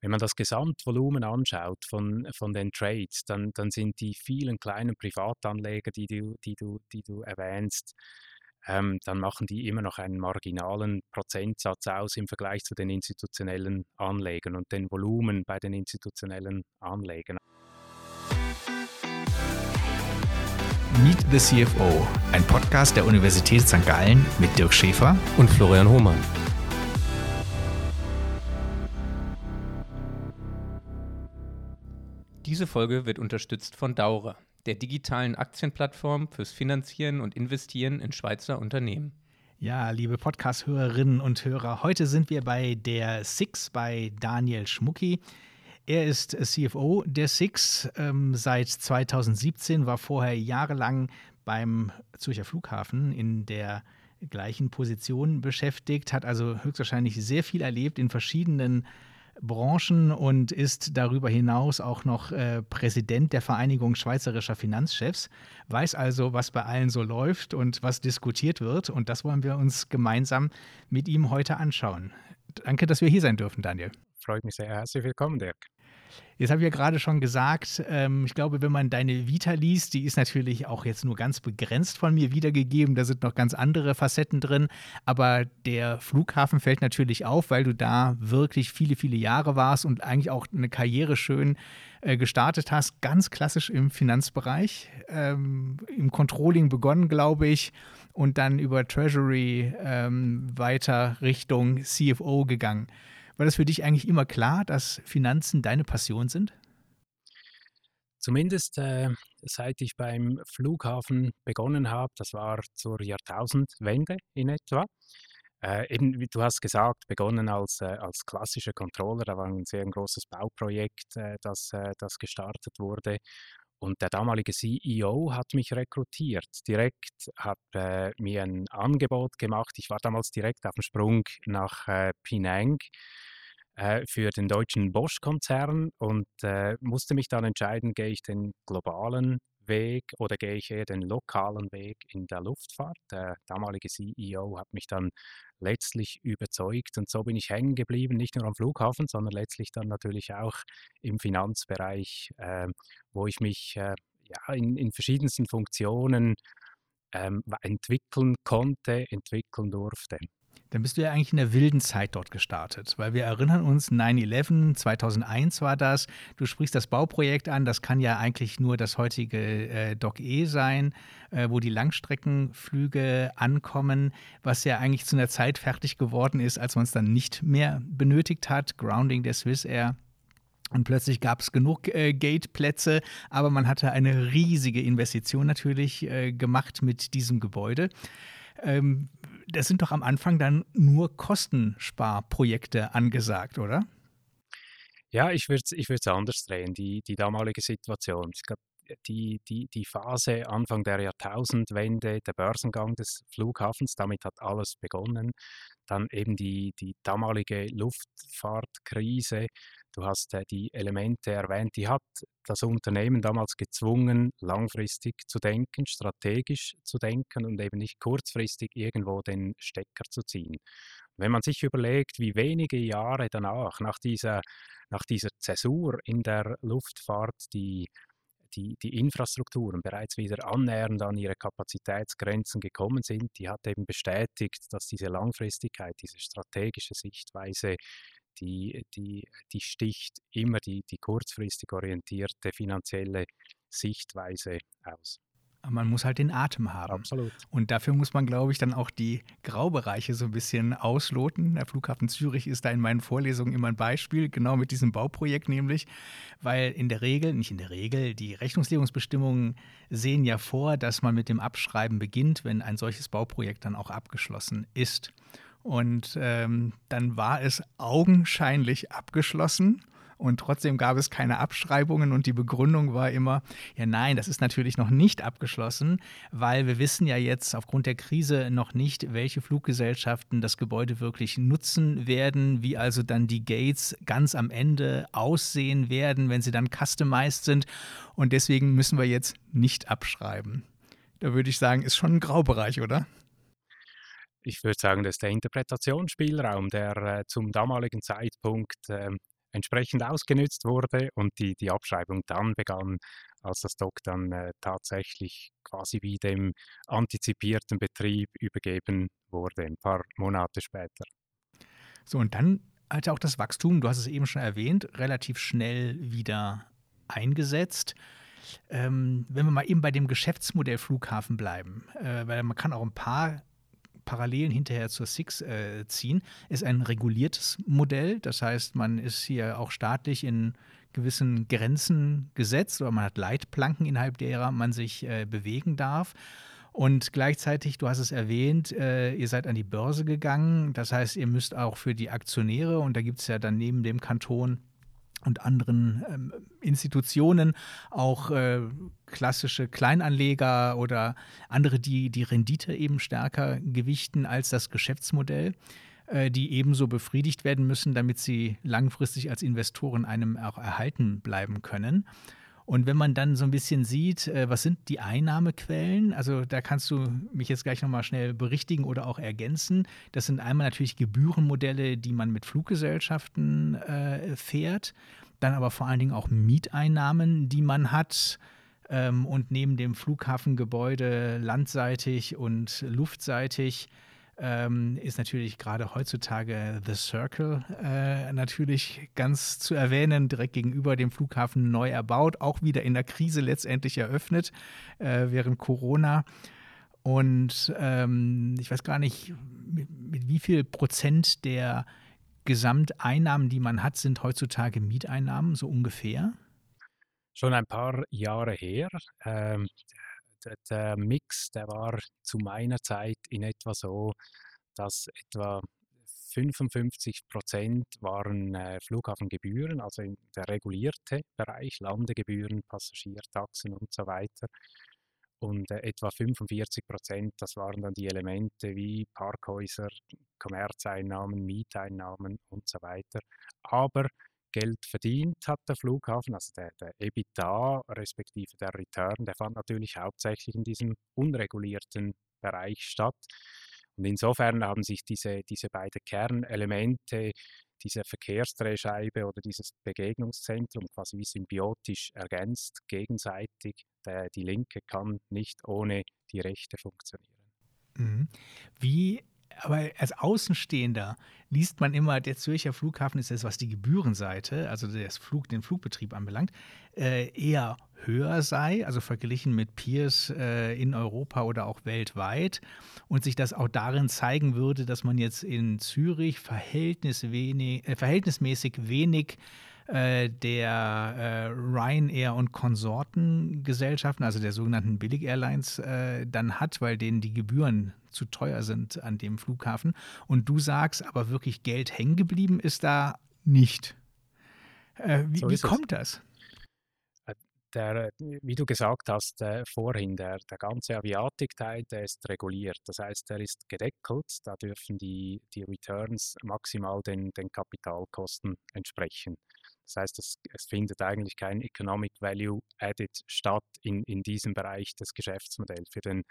Wenn man das Gesamtvolumen anschaut von, von den Trades, dann, dann sind die vielen kleinen Privatanleger, die du, die du, die du erwähnst, ähm, dann machen die immer noch einen marginalen Prozentsatz aus im Vergleich zu den institutionellen Anlegern und den Volumen bei den institutionellen Anlegern. Meet the CFO, ein Podcast der Universität St. Gallen mit Dirk Schäfer und Florian Hohmann. Diese Folge wird unterstützt von Daura, der digitalen Aktienplattform fürs Finanzieren und Investieren in Schweizer Unternehmen. Ja, liebe Podcast-Hörerinnen und Hörer, heute sind wir bei der Six bei Daniel Schmucki. Er ist CFO der Six ähm, seit 2017, war vorher jahrelang beim Zürcher Flughafen in der gleichen Position beschäftigt, hat also höchstwahrscheinlich sehr viel erlebt in verschiedenen Branchen und ist darüber hinaus auch noch äh, Präsident der Vereinigung Schweizerischer Finanzchefs, weiß also, was bei allen so läuft und was diskutiert wird. Und das wollen wir uns gemeinsam mit ihm heute anschauen. Danke, dass wir hier sein dürfen, Daniel. Freut mich sehr. Herzlich willkommen, Dirk. Jetzt habe ich ja gerade schon gesagt, ähm, ich glaube, wenn man deine Vita liest, die ist natürlich auch jetzt nur ganz begrenzt von mir wiedergegeben. Da sind noch ganz andere Facetten drin. Aber der Flughafen fällt natürlich auf, weil du da wirklich viele, viele Jahre warst und eigentlich auch eine Karriere schön äh, gestartet hast. Ganz klassisch im Finanzbereich, ähm, im Controlling begonnen, glaube ich, und dann über Treasury ähm, weiter Richtung CFO gegangen. War das für dich eigentlich immer klar, dass Finanzen deine Passion sind? Zumindest äh, seit ich beim Flughafen begonnen habe, das war zur Jahrtausendwende in etwa. Äh, eben, wie du hast gesagt, begonnen als, äh, als klassischer Controller, da war ein sehr großes Bauprojekt, äh, das, äh, das gestartet wurde. Und der damalige CEO hat mich rekrutiert. Direkt hat äh, mir ein Angebot gemacht. Ich war damals direkt auf dem Sprung nach äh, Penang äh, für den deutschen Bosch-Konzern und äh, musste mich dann entscheiden, gehe ich den globalen Weg oder gehe ich eher den lokalen Weg in der Luftfahrt. Der damalige CEO hat mich dann letztlich überzeugt und so bin ich hängen geblieben, nicht nur am Flughafen, sondern letztlich dann natürlich auch im Finanzbereich, äh, wo ich mich äh, ja, in, in verschiedensten Funktionen ähm, entwickeln konnte, entwickeln durfte dann bist du ja eigentlich in der wilden Zeit dort gestartet, weil wir erinnern uns, 9-11, 2001 war das, du sprichst das Bauprojekt an, das kann ja eigentlich nur das heutige äh, Dock E sein, äh, wo die Langstreckenflüge ankommen, was ja eigentlich zu einer Zeit fertig geworden ist, als man es dann nicht mehr benötigt hat, Grounding der Swiss Air. Und plötzlich gab es genug äh, Gate-Plätze, aber man hatte eine riesige Investition natürlich äh, gemacht mit diesem Gebäude. Ähm, das sind doch am Anfang dann nur Kostensparprojekte angesagt, oder? Ja, ich würde es ich anders drehen, die, die damalige Situation. Ich glaube, die, die, die Phase Anfang der Jahrtausendwende, der Börsengang des Flughafens, damit hat alles begonnen. Dann eben die, die damalige Luftfahrtkrise, Du hast äh, die Elemente erwähnt, die hat das Unternehmen damals gezwungen, langfristig zu denken, strategisch zu denken und eben nicht kurzfristig irgendwo den Stecker zu ziehen. Wenn man sich überlegt, wie wenige Jahre danach, nach dieser, nach dieser Zäsur in der Luftfahrt, die die, die Infrastrukturen bereits wieder annähernd an ihre Kapazitätsgrenzen gekommen sind, die hat eben bestätigt, dass diese Langfristigkeit, diese strategische Sichtweise die, die, die sticht immer die, die kurzfristig orientierte finanzielle Sichtweise aus. Man muss halt den Atem haben. Absolut. Und dafür muss man, glaube ich, dann auch die Graubereiche so ein bisschen ausloten. Der Flughafen Zürich ist da in meinen Vorlesungen immer ein Beispiel, genau mit diesem Bauprojekt nämlich, weil in der Regel, nicht in der Regel, die Rechnungslegungsbestimmungen sehen ja vor, dass man mit dem Abschreiben beginnt, wenn ein solches Bauprojekt dann auch abgeschlossen ist. Und ähm, dann war es augenscheinlich abgeschlossen. Und trotzdem gab es keine Abschreibungen und die Begründung war immer, ja nein, das ist natürlich noch nicht abgeschlossen, weil wir wissen ja jetzt aufgrund der Krise noch nicht, welche Fluggesellschaften das Gebäude wirklich nutzen werden, wie also dann die Gates ganz am Ende aussehen werden, wenn sie dann customized sind. Und deswegen müssen wir jetzt nicht abschreiben. Da würde ich sagen, ist schon ein Graubereich, oder? Ich würde sagen, das ist der Interpretationsspielraum, der äh, zum damaligen Zeitpunkt äh, entsprechend ausgenützt wurde und die, die Abschreibung dann begann, als das Dock dann äh, tatsächlich quasi wie dem antizipierten Betrieb übergeben wurde, ein paar Monate später. So, und dann hat auch das Wachstum, du hast es eben schon erwähnt, relativ schnell wieder eingesetzt. Ähm, wenn wir mal eben bei dem Geschäftsmodell Flughafen bleiben, äh, weil man kann auch ein paar Parallelen hinterher zur SIX äh, ziehen, ist ein reguliertes Modell. Das heißt, man ist hier auch staatlich in gewissen Grenzen gesetzt oder man hat Leitplanken, innerhalb derer man sich äh, bewegen darf. Und gleichzeitig, du hast es erwähnt, äh, ihr seid an die Börse gegangen. Das heißt, ihr müsst auch für die Aktionäre, und da gibt es ja dann neben dem Kanton und anderen ähm, Institutionen auch äh, klassische Kleinanleger oder andere, die die Rendite eben stärker gewichten als das Geschäftsmodell, äh, die ebenso befriedigt werden müssen, damit sie langfristig als Investoren einem auch erhalten bleiben können. Und wenn man dann so ein bisschen sieht, äh, was sind die Einnahmequellen, also da kannst du mich jetzt gleich nochmal schnell berichtigen oder auch ergänzen. Das sind einmal natürlich Gebührenmodelle, die man mit Fluggesellschaften äh, fährt, dann aber vor allen Dingen auch Mieteinnahmen, die man hat. Ähm, und neben dem Flughafengebäude landseitig und luftseitig ähm, ist natürlich gerade heutzutage The Circle äh, natürlich ganz zu erwähnen, direkt gegenüber dem Flughafen neu erbaut, auch wieder in der Krise letztendlich eröffnet äh, während Corona. Und ähm, ich weiß gar nicht, mit, mit, wie viel Prozent der Gesamteinnahmen, die man hat, sind heutzutage Mieteinnahmen, so ungefähr? Schon ein paar Jahre her. Ähm, der, Mix, der war zu meiner Zeit in etwa so, dass etwa 55 Prozent waren äh, Flughafengebühren, also der regulierte Bereich, Landegebühren, Passagiertaxen und so weiter. Und äh, etwa 45 Prozent, das waren dann die Elemente wie Parkhäuser, Kommerzeinnahmen, Mieteinnahmen und so weiter. Aber Geld verdient hat der Flughafen, also der, der EBITDA respektive der Return, der fand natürlich hauptsächlich in diesem unregulierten Bereich statt. Und insofern haben sich diese, diese beiden Kernelemente, diese Verkehrsdrehscheibe oder dieses Begegnungszentrum quasi wie symbiotisch ergänzt, gegenseitig. Der, die linke kann nicht ohne die rechte funktionieren. Mhm. Wie aber als Außenstehender liest man immer, der Zürcher Flughafen ist das, was die Gebührenseite, also das Flug, den Flugbetrieb anbelangt, äh, eher höher sei, also verglichen mit Peers äh, in Europa oder auch weltweit. Und sich das auch darin zeigen würde, dass man jetzt in Zürich verhältnis wenig, äh, verhältnismäßig wenig äh, der äh, Ryanair und Konsortengesellschaften, also der sogenannten Billig-Airlines, äh, dann hat, weil denen die Gebühren zu teuer sind an dem Flughafen. Und du sagst, aber wirklich Geld hängen geblieben ist da nicht. Äh, wie, so wie kommt das? Äh, der, wie du gesagt hast äh, vorhin, der, der ganze Aviatikteil, der ist reguliert. Das heißt, der ist gedeckelt. Da dürfen die, die Returns maximal den, den Kapitalkosten entsprechen. Das heißt, es, es, findet eigentlich kein Economic Value Added statt in, in diesem Bereich des Geschäftsmodells. Für den,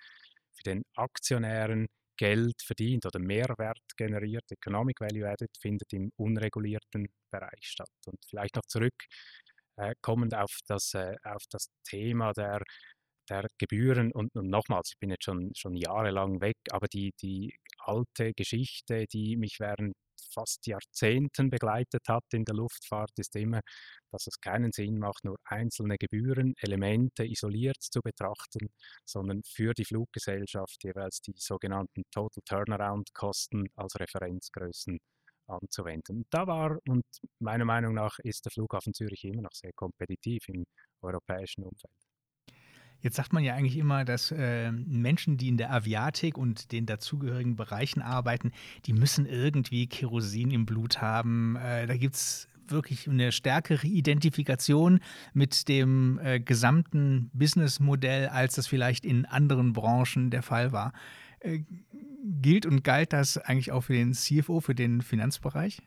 für den Aktionären Geld verdient oder Mehrwert generiert, Economic Value Added, findet im unregulierten Bereich statt. Und vielleicht noch zurück äh, auf das, äh, auf das Thema der, der Gebühren und, und, nochmals, ich bin jetzt schon, schon jahrelang weg, aber die, die alte Geschichte, die mich während fast Jahrzehnten begleitet hat in der Luftfahrt, ist immer, dass es keinen Sinn macht, nur einzelne Gebührenelemente isoliert zu betrachten, sondern für die Fluggesellschaft jeweils die sogenannten Total Turnaround-Kosten als Referenzgrößen anzuwenden. Da war und meiner Meinung nach ist der Flughafen Zürich immer noch sehr kompetitiv im europäischen Umfeld. Jetzt sagt man ja eigentlich immer, dass äh, Menschen, die in der Aviatik und den dazugehörigen Bereichen arbeiten, die müssen irgendwie Kerosin im Blut haben. Äh, da gibt es wirklich eine stärkere Identifikation mit dem äh, gesamten Businessmodell, als das vielleicht in anderen Branchen der Fall war. Äh, gilt und galt das eigentlich auch für den CFO, für den Finanzbereich?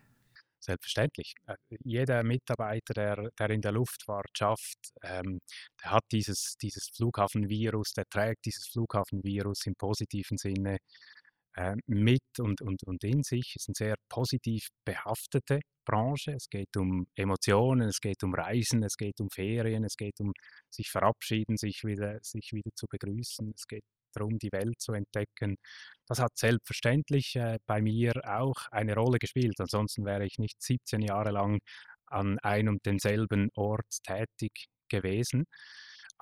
Selbstverständlich. Äh, jeder Mitarbeiter, der, der in der Luftfahrt schafft, ähm, der hat dieses, dieses Flughafenvirus, der trägt dieses Flughafenvirus im positiven Sinne äh, mit und, und, und in sich. Es ist eine sehr positiv behaftete Branche. Es geht um Emotionen, es geht um Reisen, es geht um Ferien, es geht um sich verabschieden, sich wieder, sich wieder zu begrüßen. Es geht darum, die Welt zu entdecken. Das hat selbstverständlich äh, bei mir auch eine Rolle gespielt. Ansonsten wäre ich nicht 17 Jahre lang an einem und denselben Ort tätig gewesen.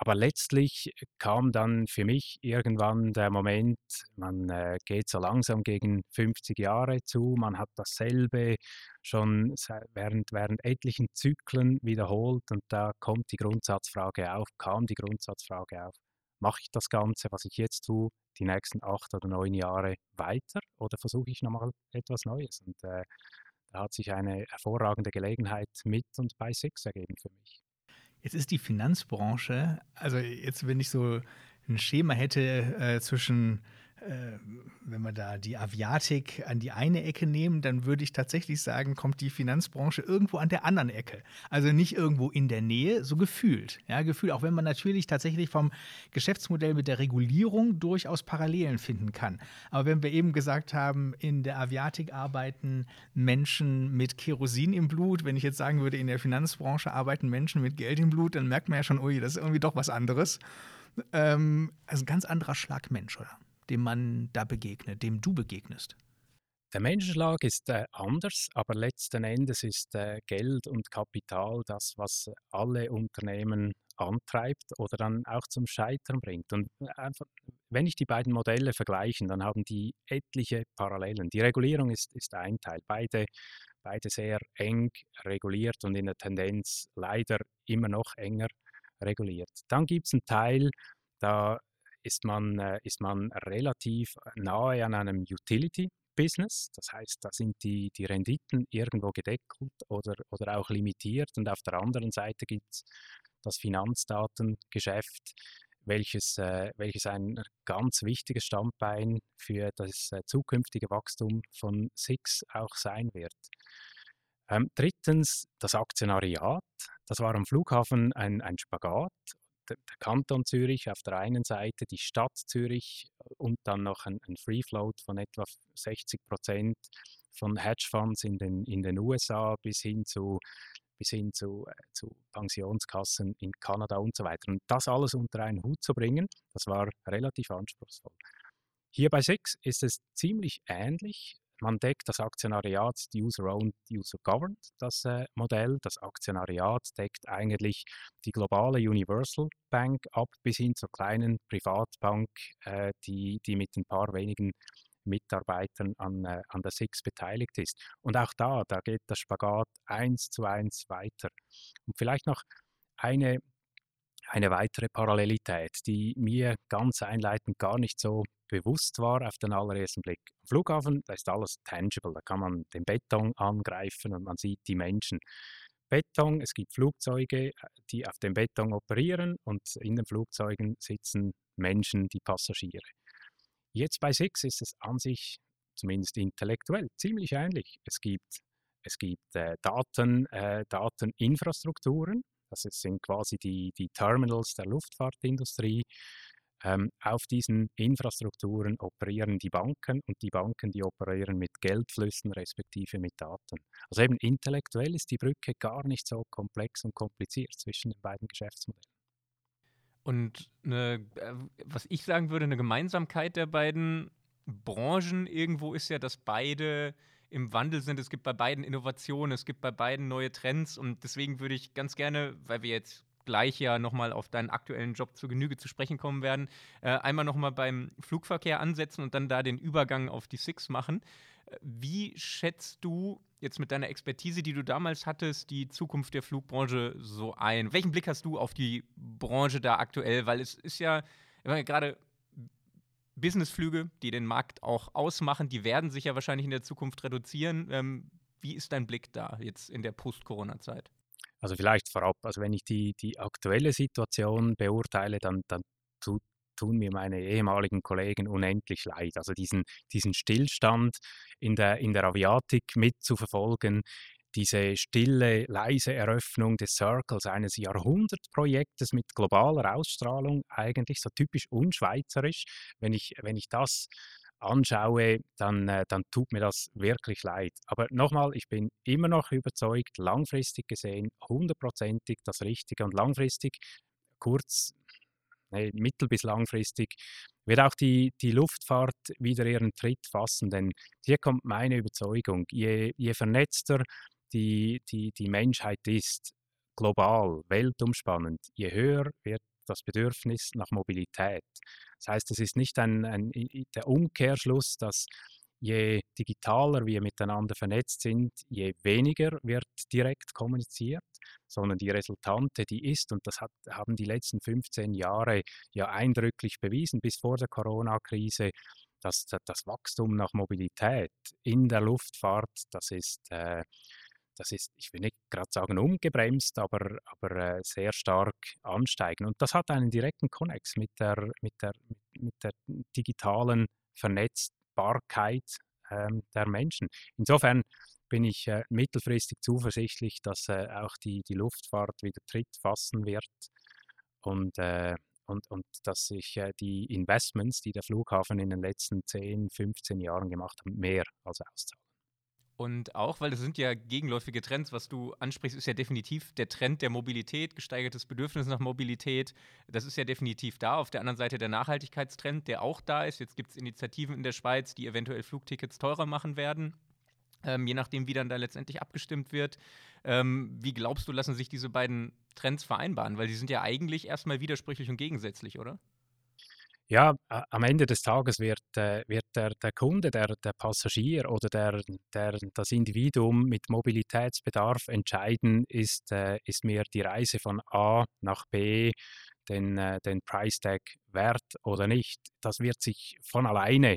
Aber letztlich kam dann für mich irgendwann der Moment, man äh, geht so langsam gegen 50 Jahre zu, man hat dasselbe schon während, während etlichen Zyklen wiederholt und da kommt die Grundsatzfrage auf, kam die Grundsatzfrage auf, mache ich das Ganze, was ich jetzt tue, die nächsten acht oder neun Jahre weiter oder versuche ich nochmal etwas Neues? Und äh, da hat sich eine hervorragende Gelegenheit mit und bei Six ergeben für mich. Jetzt ist die Finanzbranche, also jetzt, wenn ich so ein Schema hätte äh, zwischen wenn wir da die Aviatik an die eine Ecke nehmen, dann würde ich tatsächlich sagen, kommt die Finanzbranche irgendwo an der anderen Ecke. Also nicht irgendwo in der Nähe, so gefühlt. Ja, gefühlt, auch wenn man natürlich tatsächlich vom Geschäftsmodell mit der Regulierung durchaus Parallelen finden kann. Aber wenn wir eben gesagt haben, in der Aviatik arbeiten Menschen mit Kerosin im Blut, wenn ich jetzt sagen würde, in der Finanzbranche arbeiten Menschen mit Geld im Blut, dann merkt man ja schon, ui, das ist irgendwie doch was anderes. Ähm, also ein ganz anderer Schlag Mensch, oder? Dem man da begegnet, dem du begegnest? Der Menschenschlag ist äh, anders, aber letzten Endes ist äh, Geld und Kapital das, was alle Unternehmen antreibt oder dann auch zum Scheitern bringt. Und äh, einfach, wenn ich die beiden Modelle vergleiche, dann haben die etliche Parallelen. Die Regulierung ist, ist ein Teil, beide, beide sehr eng reguliert und in der Tendenz leider immer noch enger reguliert. Dann gibt es einen Teil, da ist man, äh, ist man relativ nahe an einem Utility-Business. Das heißt, da sind die, die Renditen irgendwo gedeckelt oder, oder auch limitiert. Und auf der anderen Seite gibt es das Finanzdatengeschäft, welches, äh, welches ein ganz wichtiges Standbein für das äh, zukünftige Wachstum von SIX auch sein wird. Ähm, drittens das Aktionariat. Das war am Flughafen ein, ein Spagat der, Kanton Zürich auf der einen Seite, die Stadt Zürich und dann noch ein, ein Free Float von etwa 60 Prozent von Hedgefonds in den, in den USA bis hin zu bis hin zu, äh, zu Pensionskassen in Kanada und so weiter. Und das alles unter einen Hut zu bringen, das war relativ anspruchsvoll. Hier bei Six ist es ziemlich ähnlich. Man deckt das Aktionariat, User-Owned, User-Governed, das äh, Modell. Das Aktionariat deckt eigentlich die globale Universal Bank ab, bis hin zur kleinen Privatbank, äh, die, die mit ein paar wenigen Mitarbeitern an, äh, an der SIX beteiligt ist. Und auch da, da geht das Spagat eins zu eins weiter. Und vielleicht noch eine eine weitere Parallelität, die mir ganz einleitend gar nicht so bewusst war auf den allerersten Blick. Am Flughafen, da ist alles tangible, da kann man den Beton angreifen und man sieht die Menschen. Beton, es gibt Flugzeuge, die auf dem Beton operieren und in den Flugzeugen sitzen Menschen, die Passagiere. Jetzt bei Six ist es an sich, zumindest intellektuell, ziemlich ähnlich. Es gibt, es gibt äh, Daten, äh, Dateninfrastrukturen, das sind quasi die, die Terminals der Luftfahrtindustrie. Ähm, auf diesen Infrastrukturen operieren die Banken und die Banken, die operieren mit Geldflüssen respektive mit Daten. Also eben intellektuell ist die Brücke gar nicht so komplex und kompliziert zwischen den beiden Geschäftsmodellen. Und eine, äh, was ich sagen würde, eine Gemeinsamkeit der beiden Branchen irgendwo ist ja, dass beide im Wandel sind. Es gibt bei beiden Innovationen, es gibt bei beiden neue Trends und deswegen würde ich ganz gerne, weil wir jetzt gleich ja nochmal auf deinen aktuellen Job zur Genüge zu sprechen kommen werden, äh, einmal nochmal beim Flugverkehr ansetzen und dann da den Übergang auf die Six machen. Äh, wie schätzt du jetzt mit deiner Expertise, die du damals hattest, die Zukunft der Flugbranche so ein? Welchen Blick hast du auf die Branche da aktuell? Weil es ist ja gerade Businessflüge, die den Markt auch ausmachen, die werden sich ja wahrscheinlich in der Zukunft reduzieren. Ähm, wie ist dein Blick da jetzt in der Post-Corona-Zeit? Also vielleicht vorab, also wenn ich die, die aktuelle Situation beurteile, dann, dann tut, tun mir meine ehemaligen Kollegen unendlich leid. Also diesen, diesen Stillstand in der, in der Aviatik mitzuverfolgen, diese stille, leise Eröffnung des Circles, eines Jahrhundertprojektes mit globaler Ausstrahlung, eigentlich so typisch unschweizerisch. Wenn ich, wenn ich das anschaue, dann, äh, dann tut mir das wirklich leid. Aber nochmal, ich bin immer noch überzeugt, langfristig gesehen, hundertprozentig das Richtige und langfristig, kurz, nee, mittel- bis langfristig, wird auch die, die Luftfahrt wieder ihren Tritt fassen. Denn hier kommt meine Überzeugung, je, je vernetzter die, die, die Menschheit ist, global, weltumspannend, je höher wird das Bedürfnis nach Mobilität. Das heißt, es ist nicht ein, ein, der Umkehrschluss, dass je digitaler wir miteinander vernetzt sind, je weniger wird direkt kommuniziert, sondern die Resultante, die ist, und das hat, haben die letzten 15 Jahre ja eindrücklich bewiesen, bis vor der Corona-Krise, dass das Wachstum nach Mobilität in der Luftfahrt, das ist äh, das ist, ich will nicht gerade sagen umgebremst, aber, aber äh, sehr stark ansteigen. Und das hat einen direkten Konnex mit der, mit der, mit der digitalen Vernetzbarkeit ähm, der Menschen. Insofern bin ich äh, mittelfristig zuversichtlich, dass äh, auch die, die Luftfahrt wieder Tritt fassen wird und, äh, und, und dass sich äh, die Investments, die der Flughafen in den letzten 10, 15 Jahren gemacht hat, mehr als auszahlen. Und auch, weil das sind ja gegenläufige Trends, was du ansprichst, ist ja definitiv der Trend der Mobilität, gesteigertes Bedürfnis nach Mobilität. Das ist ja definitiv da. Auf der anderen Seite der Nachhaltigkeitstrend, der auch da ist. Jetzt gibt es Initiativen in der Schweiz, die eventuell Flugtickets teurer machen werden. Ähm, je nachdem, wie dann da letztendlich abgestimmt wird. Ähm, wie glaubst du, lassen sich diese beiden Trends vereinbaren? Weil die sind ja eigentlich erstmal widersprüchlich und gegensätzlich, oder? Ja, am Ende des Tages wird, äh, wird der, der Kunde, der, der Passagier oder der, der, das Individuum mit Mobilitätsbedarf entscheiden, ist, äh, ist mir die Reise von A nach B, den, äh, den Price Tag wert oder nicht. Das wird sich von alleine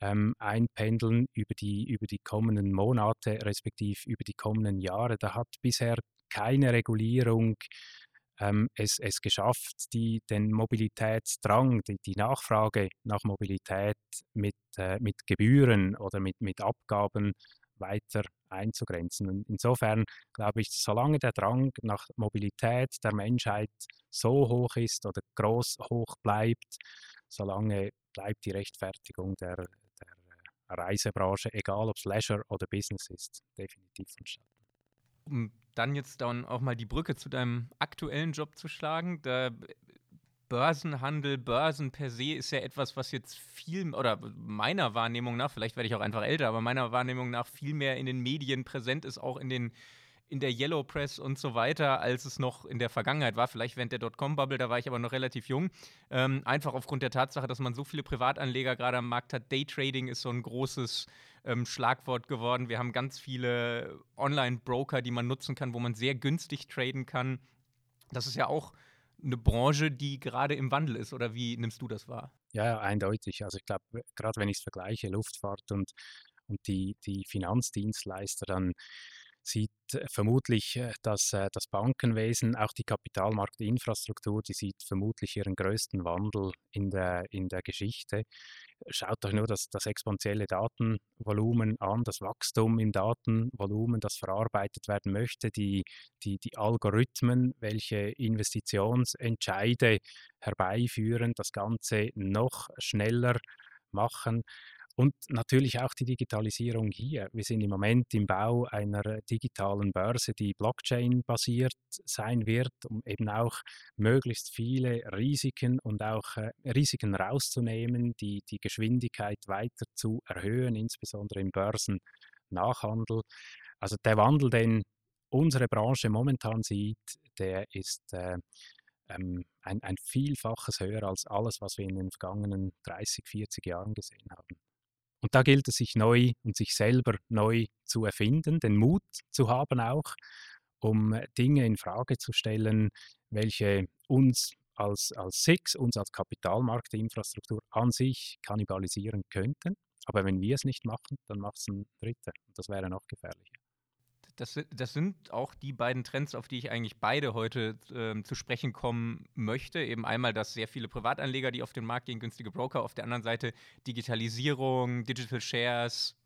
ähm, einpendeln über die, über die kommenden Monate, respektive über die kommenden Jahre. Da hat bisher keine Regulierung ähm, es, es geschafft, die, den Mobilitätsdrang, die, die Nachfrage nach Mobilität mit, äh, mit Gebühren oder mit, mit Abgaben weiter einzugrenzen. Und insofern glaube ich, solange der Drang nach Mobilität der Menschheit so hoch ist oder groß hoch bleibt, solange bleibt die Rechtfertigung der, der Reisebranche, egal ob es Leisure oder Business ist, definitiv vonstatten. Dann jetzt dann auch mal die Brücke zu deinem aktuellen Job zu schlagen, da Börsenhandel, Börsen per se ist ja etwas, was jetzt viel, oder meiner Wahrnehmung nach, vielleicht werde ich auch einfach älter, aber meiner Wahrnehmung nach viel mehr in den Medien präsent ist, auch in den in der Yellow Press und so weiter, als es noch in der Vergangenheit war. Vielleicht während der Dotcom-Bubble, da war ich aber noch relativ jung. Ähm, einfach aufgrund der Tatsache, dass man so viele Privatanleger gerade am Markt hat. Daytrading ist so ein großes ähm, Schlagwort geworden. Wir haben ganz viele Online-Broker, die man nutzen kann, wo man sehr günstig traden kann. Das ist ja auch eine Branche, die gerade im Wandel ist. Oder wie nimmst du das wahr? Ja, eindeutig. Also ich glaube, gerade wenn ich es vergleiche, Luftfahrt und, und die, die Finanzdienstleister, dann sieht äh, vermutlich äh, dass äh, das Bankenwesen, auch die Kapitalmarktinfrastruktur, die sieht vermutlich ihren größten Wandel in der, in der Geschichte. Schaut euch nur das, das exponentielle Datenvolumen an, das Wachstum im Datenvolumen, das verarbeitet werden möchte, die, die, die Algorithmen, welche Investitionsentscheide herbeiführen, das Ganze noch schneller machen. Und natürlich auch die Digitalisierung hier. Wir sind im Moment im Bau einer digitalen Börse, die Blockchain-basiert sein wird, um eben auch möglichst viele Risiken und auch äh, Risiken rauszunehmen, die, die Geschwindigkeit weiter zu erhöhen, insbesondere im Börsennachhandel. Also der Wandel, den unsere Branche momentan sieht, der ist äh, ähm, ein, ein Vielfaches höher als alles, was wir in den vergangenen 30, 40 Jahren gesehen haben. Und da gilt es, sich neu und sich selber neu zu erfinden, den Mut zu haben auch, um Dinge in Frage zu stellen, welche uns als, als SIX, uns als Kapitalmarktinfrastruktur an sich kannibalisieren könnten. Aber wenn wir es nicht machen, dann macht es ein Dritter. Und das wäre noch gefährlicher. Das, das, sind auch die beiden Trends, auf die ich eigentlich beide heute äh, zu sprechen kommen möchte. Eben einmal, dass sehr viele Privatanleger, die auf den Markt gehen, günstige Broker, auf der anderen Seite Digitalisierung, Digital Shares.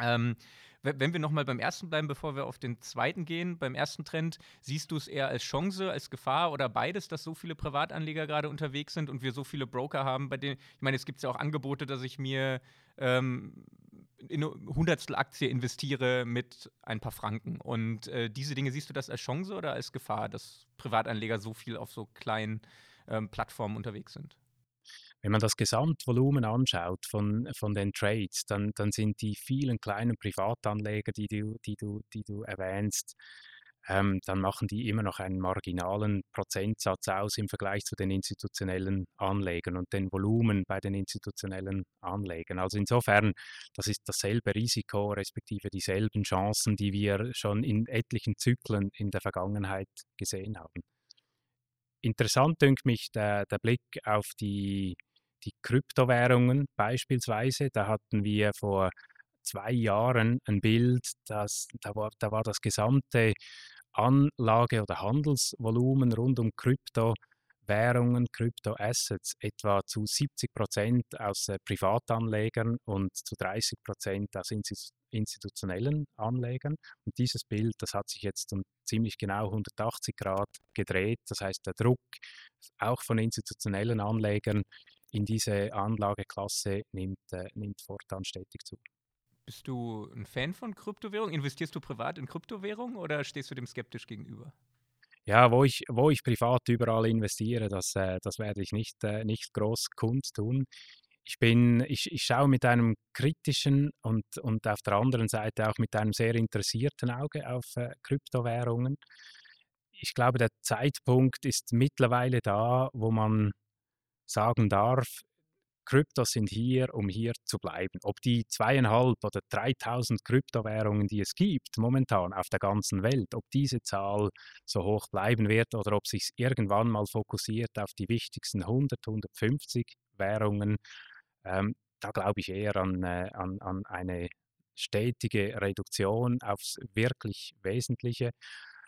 Ähm, wenn wir nochmal beim ersten bleiben, bevor wir auf den zweiten gehen, beim ersten Trend, siehst du es eher als Chance, als Gefahr oder beides, dass so viele Privatanleger gerade unterwegs sind und wir so viele Broker haben, bei denen, ich meine, es gibt ja auch Angebote, dass ich mir ähm, in eine Hundertstel Aktie investiere mit ein paar Franken. Und äh, diese Dinge siehst du das als Chance oder als Gefahr, dass Privatanleger so viel auf so kleinen ähm, Plattformen unterwegs sind? Wenn man das Gesamtvolumen anschaut von, von den Trades, dann, dann sind die vielen kleinen Privatanleger, die du, die du, die du erwähnst, ähm, dann machen die immer noch einen marginalen Prozentsatz aus im Vergleich zu den institutionellen Anlegern und den Volumen bei den institutionellen Anlegern. Also insofern, das ist dasselbe Risiko, respektive dieselben Chancen, die wir schon in etlichen Zyklen in der Vergangenheit gesehen haben. Interessant dünkt mich der, der Blick auf die, die Kryptowährungen beispielsweise. Da hatten wir vor zwei Jahren ein Bild, das, da, war, da war das gesamte Anlage- oder Handelsvolumen rund um Kryptowährungen, Kryptoassets etwa zu 70 Prozent aus äh, Privatanlegern und zu 30 Prozent aus institutionellen Anlegern. Und dieses Bild, das hat sich jetzt um ziemlich genau 180 Grad gedreht. Das heißt, der Druck auch von institutionellen Anlegern in diese Anlageklasse nimmt, äh, nimmt fortan stetig zu. Bist du ein Fan von Kryptowährungen? Investierst du privat in Kryptowährungen oder stehst du dem skeptisch gegenüber? Ja, wo ich, wo ich privat überall investiere, das, äh, das werde ich nicht, äh, nicht groß kundtun. Ich, bin, ich, ich schaue mit einem kritischen und, und auf der anderen Seite auch mit einem sehr interessierten Auge auf äh, Kryptowährungen. Ich glaube, der Zeitpunkt ist mittlerweile da, wo man sagen darf, Kryptos sind hier, um hier zu bleiben. Ob die zweieinhalb oder 3000 Kryptowährungen, die es gibt momentan auf der ganzen Welt, ob diese Zahl so hoch bleiben wird oder ob sich irgendwann mal fokussiert auf die wichtigsten 100, 150 Währungen, ähm, da glaube ich eher an, äh, an, an eine stetige Reduktion aufs wirklich Wesentliche.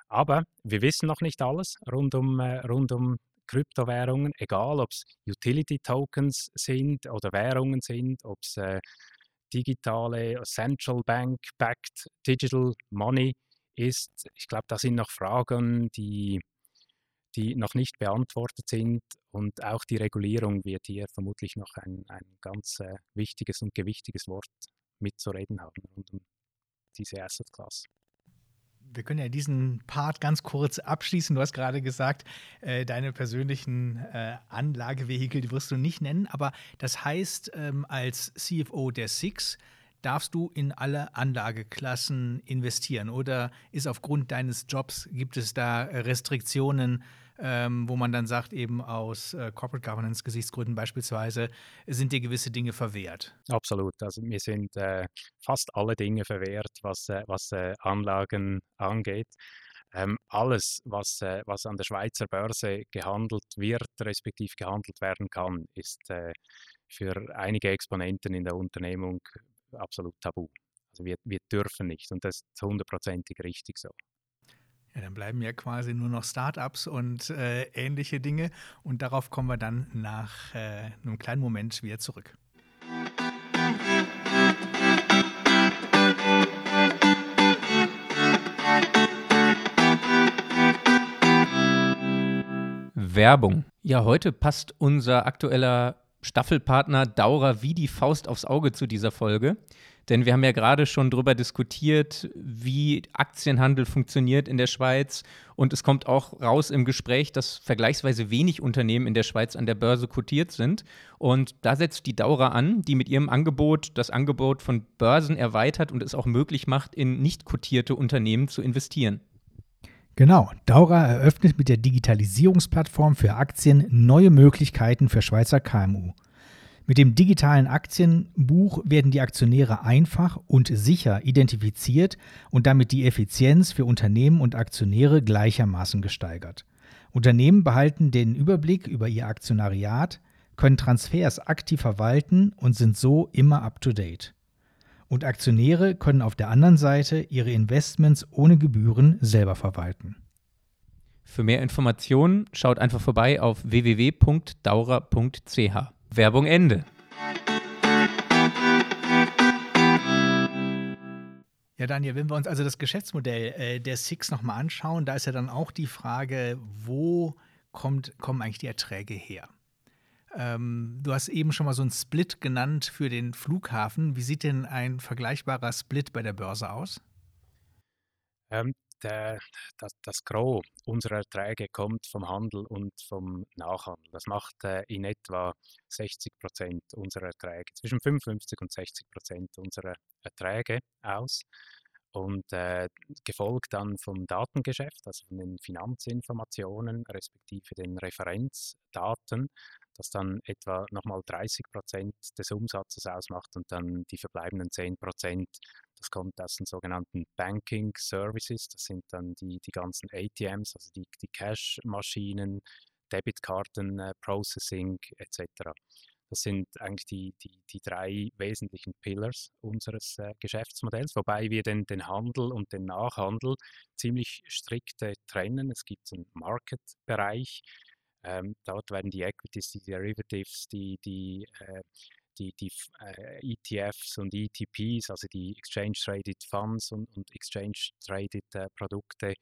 Aber wir wissen noch nicht alles rund um, äh, rund um Kryptowährungen, egal ob es Utility-Tokens sind oder Währungen sind, ob es äh, digitale Central Bank-backed Digital Money ist. Ich glaube, da sind noch Fragen, die, die noch nicht beantwortet sind und auch die Regulierung wird hier vermutlich noch ein, ein ganz äh, wichtiges und gewichtiges Wort mitzureden haben rund um diese Asset Class wir können ja diesen Part ganz kurz abschließen. Du hast gerade gesagt, äh, deine persönlichen äh, Anlagevehikel, die wirst du nicht nennen, aber das heißt, ähm, als CFO der Six darfst du in alle Anlageklassen investieren oder ist aufgrund deines Jobs, gibt es da Restriktionen, ähm, wo man dann sagt, eben aus äh, Corporate Governance Gesichtsgründen beispielsweise, sind dir gewisse Dinge verwehrt? Absolut. Also mir sind äh, fast alle Dinge verwehrt, was, äh, was äh, Anlagen angeht. Ähm, alles, was, äh, was an der Schweizer Börse gehandelt wird, respektive gehandelt werden kann, ist äh, für einige Exponenten in der Unternehmung absolut tabu. Also wir, wir dürfen nicht und das ist hundertprozentig richtig so. Ja, dann bleiben ja quasi nur noch Startups und äh, ähnliche Dinge. Und darauf kommen wir dann nach äh, einem kleinen Moment wieder zurück. Werbung. Ja, heute passt unser aktueller Staffelpartner Daurer wie die Faust aufs Auge zu dieser Folge. Denn wir haben ja gerade schon darüber diskutiert, wie Aktienhandel funktioniert in der Schweiz. Und es kommt auch raus im Gespräch, dass vergleichsweise wenig Unternehmen in der Schweiz an der Börse kotiert sind. Und da setzt die Daurer an, die mit ihrem Angebot das Angebot von Börsen erweitert und es auch möglich macht, in nicht kotierte Unternehmen zu investieren. Genau, Daura eröffnet mit der Digitalisierungsplattform für Aktien neue Möglichkeiten für Schweizer KMU. Mit dem digitalen Aktienbuch werden die Aktionäre einfach und sicher identifiziert und damit die Effizienz für Unternehmen und Aktionäre gleichermaßen gesteigert. Unternehmen behalten den Überblick über ihr Aktionariat, können Transfers aktiv verwalten und sind so immer up-to-date. Und Aktionäre können auf der anderen Seite ihre Investments ohne Gebühren selber verwalten. Für mehr Informationen schaut einfach vorbei auf www.daurer.ch. Werbung Ende. Ja, Daniel, wenn wir uns also das Geschäftsmodell äh, der Six nochmal anschauen, da ist ja dann auch die Frage, wo kommt, kommen eigentlich die Erträge her? Ähm, du hast eben schon mal so einen Split genannt für den Flughafen. Wie sieht denn ein vergleichbarer Split bei der Börse aus? Ähm, der, das, das Gros unserer Erträge kommt vom Handel und vom Nachhandel. Das macht äh, in etwa 60 Prozent unserer Erträge, zwischen 55 und 60 Prozent unserer Erträge aus. Und äh, gefolgt dann vom Datengeschäft, also von den Finanzinformationen respektive den Referenzdaten, das dann etwa nochmal 30 Prozent des Umsatzes ausmacht und dann die verbleibenden 10 Prozent das kommt aus den sogenannten Banking Services. Das sind dann die, die ganzen ATMs, also die, die Cash-Maschinen, Debitkarten, äh, Processing etc. Das sind eigentlich die, die, die drei wesentlichen Pillars unseres äh, Geschäftsmodells, wobei wir den, den Handel und den Nachhandel ziemlich strikt äh, trennen. Es gibt einen Market-Bereich, ähm, dort werden die Equities, die Derivatives, die, die äh, die, die äh, ETFs und ETPs, also die Exchange Traded Funds und, und Exchange Traded äh, Produkte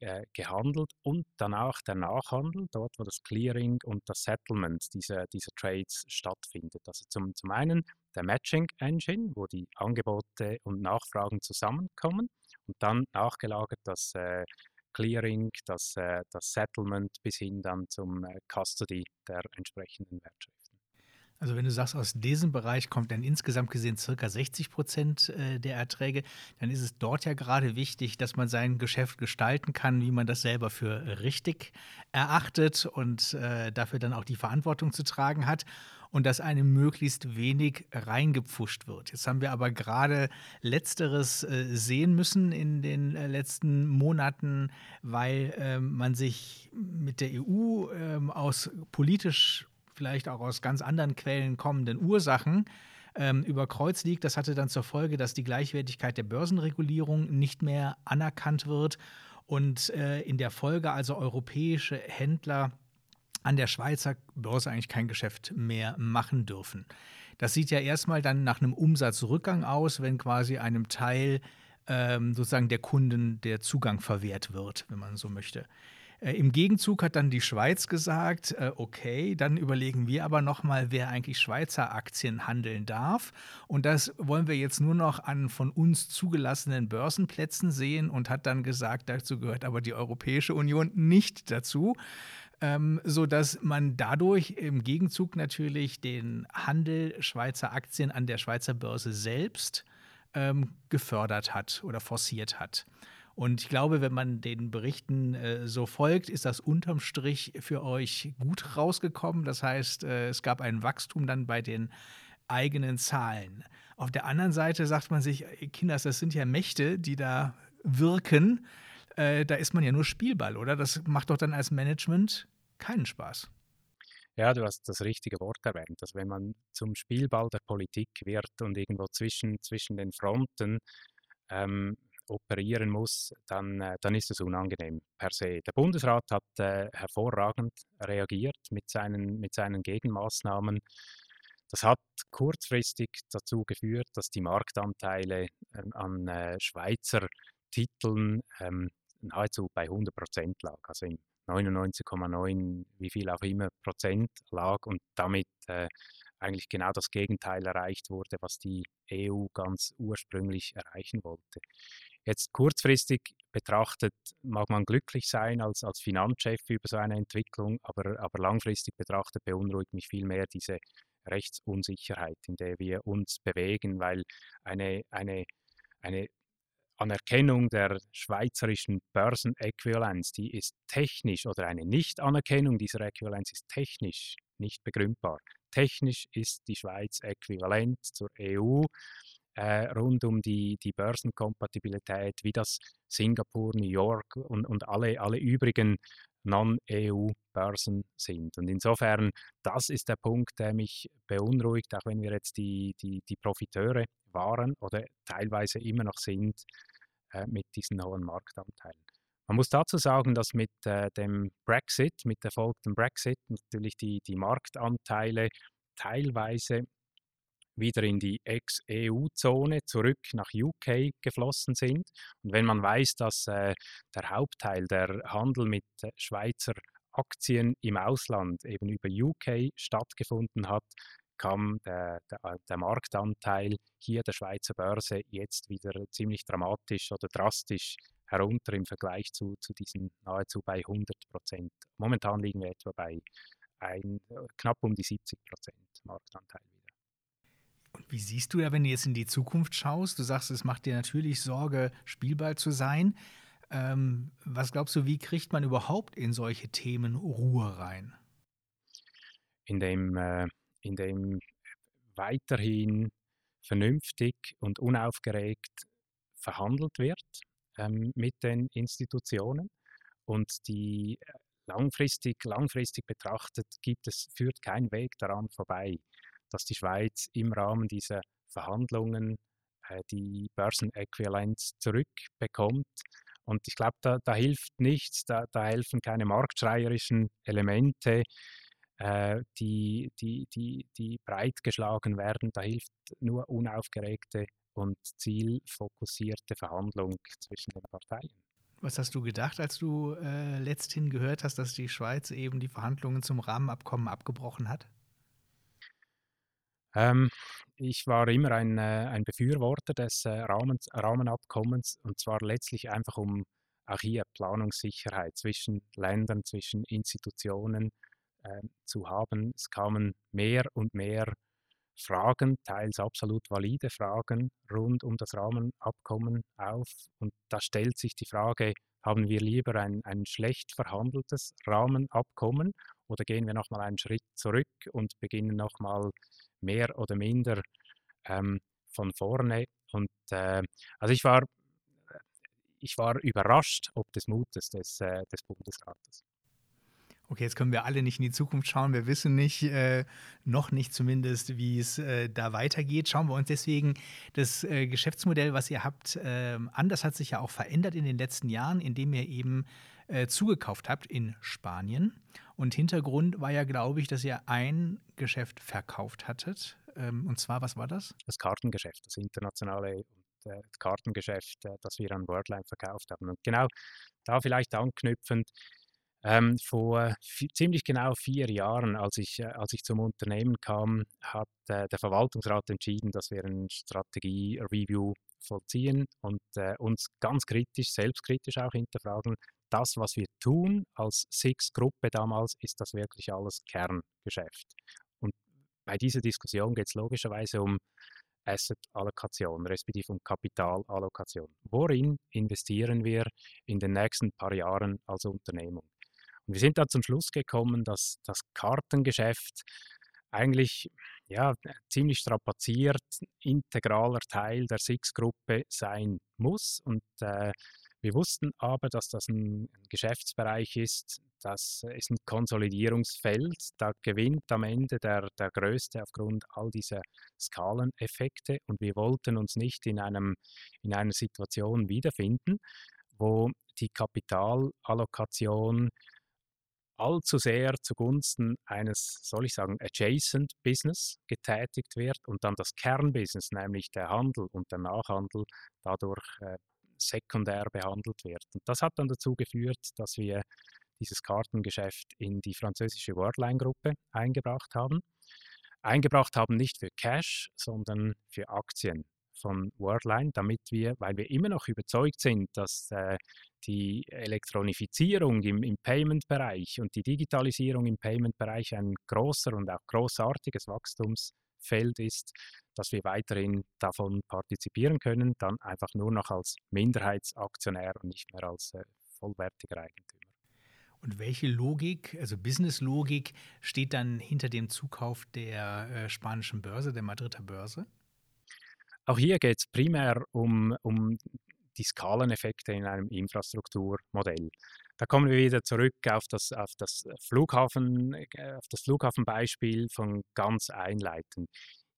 äh, gehandelt und dann auch der Nachhandel, dort wo das Clearing und das Settlement dieser, dieser Trades stattfindet. Also zum, zum einen der Matching Engine, wo die Angebote und Nachfragen zusammenkommen und dann nachgelagert das äh, Clearing, das, äh, das Settlement bis hin dann zum äh, Custody der entsprechenden Wertschöpfung. Also wenn du sagst, aus diesem Bereich kommt dann insgesamt gesehen circa 60 Prozent äh, der Erträge, dann ist es dort ja gerade wichtig, dass man sein Geschäft gestalten kann, wie man das selber für richtig erachtet und äh, dafür dann auch die Verantwortung zu tragen hat und dass einem möglichst wenig reingepfuscht wird. Jetzt haben wir aber gerade letzteres äh, sehen müssen in den letzten Monaten, weil ähm, man sich mit der EU ähm, aus politisch vielleicht auch aus ganz anderen Quellen kommenden Ursachen ähm, über Kreuz liegt. Das hatte dann zur Folge, dass die Gleichwertigkeit der Börsenregulierung nicht mehr anerkannt wird und äh, in der Folge also europäische Händler an der Schweizer Börse eigentlich kein Geschäft mehr machen dürfen. Das sieht ja erstmal dann nach einem Umsatzrückgang aus, wenn quasi einem Teil ähm, sozusagen der Kunden der Zugang verwehrt wird, wenn man so möchte. Äh, Im Gegenzug hat dann die Schweiz gesagt, äh, okay, dann überlegen wir aber nochmal, wer eigentlich Schweizer Aktien handeln darf. Und das wollen wir jetzt nur noch an von uns zugelassenen Börsenplätzen sehen und hat dann gesagt, dazu gehört aber die Europäische Union nicht dazu. Ähm, so dass man dadurch im Gegenzug natürlich den Handel Schweizer Aktien an der Schweizer Börse selbst ähm, gefördert hat oder forciert hat. Und ich glaube, wenn man den Berichten äh, so folgt, ist das unterm Strich für euch gut rausgekommen. Das heißt, äh, es gab ein Wachstum dann bei den eigenen Zahlen. Auf der anderen Seite sagt man sich, Kinders, das sind ja Mächte, die da wirken. Äh, da ist man ja nur Spielball, oder? Das macht doch dann als Management keinen Spaß. Ja, du hast das richtige Wort erwähnt. Dass wenn man zum Spielball der Politik wird und irgendwo zwischen, zwischen den Fronten ähm, operieren muss, dann, äh, dann ist es unangenehm per se. Der Bundesrat hat äh, hervorragend reagiert mit seinen, mit seinen Gegenmaßnahmen. Das hat kurzfristig dazu geführt, dass die Marktanteile äh, an äh, Schweizer Titeln ähm, nahezu bei 100 Prozent lag, also in 99,9 wie viel auch immer Prozent lag und damit äh, eigentlich genau das Gegenteil erreicht wurde, was die EU ganz ursprünglich erreichen wollte. Jetzt kurzfristig betrachtet mag man glücklich sein als, als Finanzchef über so eine Entwicklung, aber, aber langfristig betrachtet beunruhigt mich vielmehr diese Rechtsunsicherheit, in der wir uns bewegen, weil eine, eine, eine Anerkennung der schweizerischen Börsenäquivalenz, die ist technisch oder eine Nicht-Anerkennung dieser Äquivalenz ist technisch nicht begründbar. Technisch ist die Schweiz äquivalent zur EU äh, rund um die, die Börsenkompatibilität, wie das Singapur, New York und, und alle, alle übrigen Non-EU-Börsen sind. Und insofern, das ist der Punkt, der mich beunruhigt, auch wenn wir jetzt die, die, die Profiteure waren oder teilweise immer noch sind äh, mit diesen hohen Marktanteilen. Man muss dazu sagen, dass mit äh, dem Brexit, mit erfolgtem Brexit natürlich die, die Marktanteile teilweise wieder in die Ex-EU-Zone zurück nach UK geflossen sind. Und wenn man weiß, dass äh, der Hauptteil der Handel mit äh, Schweizer Aktien im Ausland eben über UK stattgefunden hat, kam der, der, äh, der, Marktanteil hier der Schweizer Börse jetzt wieder ziemlich dramatisch oder drastisch herunter im Vergleich zu, zu diesen nahezu bei 100 Prozent. Momentan liegen wir etwa bei ein, knapp um die 70 Prozent Marktanteil wie siehst du da, wenn du jetzt in die Zukunft schaust? Du sagst, es macht dir natürlich Sorge, Spielball zu sein. Ähm, was glaubst du, wie kriegt man überhaupt in solche Themen Ruhe rein? Indem, äh, indem weiterhin vernünftig und unaufgeregt verhandelt wird ähm, mit den Institutionen und die äh, langfristig, langfristig betrachtet gibt es, führt kein Weg daran vorbei, dass die Schweiz im Rahmen dieser Verhandlungen äh, die Börsenäquivalenz zurückbekommt. Und ich glaube, da, da, hilft nichts, da, da, helfen keine marktschreierischen Elemente, äh, die, die, die, die breit geschlagen werden. Da hilft nur unaufgeregte und zielfokussierte Verhandlung zwischen den Parteien. Was hast du gedacht, als du äh, letzthin gehört hast, dass die Schweiz eben die Verhandlungen zum Rahmenabkommen abgebrochen hat? Ähm, ich war immer ein, äh, ein Befürworter des äh, Rahmen, Rahmenabkommens und zwar letztlich einfach um auch hier Planungssicherheit zwischen Ländern, zwischen Institutionen äh, zu haben. Es kamen mehr und mehr Fragen, teils absolut valide Fragen rund um das Rahmenabkommen auf. Und da stellt sich die Frage, haben wir lieber ein, ein schlecht verhandeltes Rahmenabkommen oder gehen wir nochmal einen Schritt zurück und beginnen nochmal mehr oder minder ähm, von vorne? Und äh, also ich war, ich war überrascht ob des Mutes des, äh, des Bundesrates. Okay, jetzt können wir alle nicht in die Zukunft schauen. Wir wissen nicht, äh, noch nicht zumindest, wie es äh, da weitergeht. Schauen wir uns deswegen das äh, Geschäftsmodell, was ihr habt, ähm, an. Das hat sich ja auch verändert in den letzten Jahren, indem ihr eben äh, zugekauft habt in Spanien. Und Hintergrund war ja, glaube ich, dass ihr ein Geschäft verkauft hattet. Ähm, und zwar, was war das? Das Kartengeschäft, das internationale äh, Kartengeschäft, äh, das wir an Wordline verkauft haben. Und genau da vielleicht anknüpfend, ähm, vor ziemlich genau vier Jahren, als ich, äh, als ich zum Unternehmen kam, hat äh, der Verwaltungsrat entschieden, dass wir ein Strategie-Review vollziehen und äh, uns ganz kritisch, selbstkritisch auch hinterfragen, das, was wir tun als Six-Gruppe damals, ist das wirklich alles Kerngeschäft. Und bei dieser Diskussion geht es logischerweise um Asset-Allokation, respektive um Kapitalallokation. Worin investieren wir in den nächsten paar Jahren als Unternehmung? Und wir sind da zum Schluss gekommen, dass das Kartengeschäft eigentlich ja, ziemlich strapaziert, integraler Teil der Six-Gruppe sein muss. Und äh, wir wussten aber, dass das ein, Geschäftsbereich ist, das ist ein Konsolidierungsfeld. Da gewinnt am Ende der, der Größte aufgrund all dieser Skaleneffekte. Und wir wollten uns nicht in, einem, in einer Situation wiederfinden, wo die Kapitalallokation allzu sehr zugunsten eines, soll ich sagen, adjacent Business getätigt wird und dann das Kernbusiness, nämlich der Handel und der Nachhandel, dadurch äh, sekundär behandelt wird. Und das hat dann dazu geführt, dass wir dieses Kartengeschäft in die französische Worldline-Gruppe eingebracht haben. Eingebracht haben nicht für Cash, sondern für Aktien von Worldline, damit wir, weil wir immer noch überzeugt sind, dass äh, die Elektronifizierung im, im Payment-Bereich und die Digitalisierung im Payment-Bereich ein großer und auch großartiges Wachstumsfeld ist, dass wir weiterhin davon partizipieren können, dann einfach nur noch als Minderheitsaktionär und nicht mehr als äh, vollwertiger Eigentümer. Und welche Logik, also Business-Logik, steht dann hinter dem Zukauf der äh, spanischen Börse, der Madrider Börse? Auch hier geht es primär um, um die Skaleneffekte in einem Infrastrukturmodell. Da kommen wir wieder zurück auf das, auf das Flughafen, äh, auf das Flughafenbeispiel von ganz einleitend.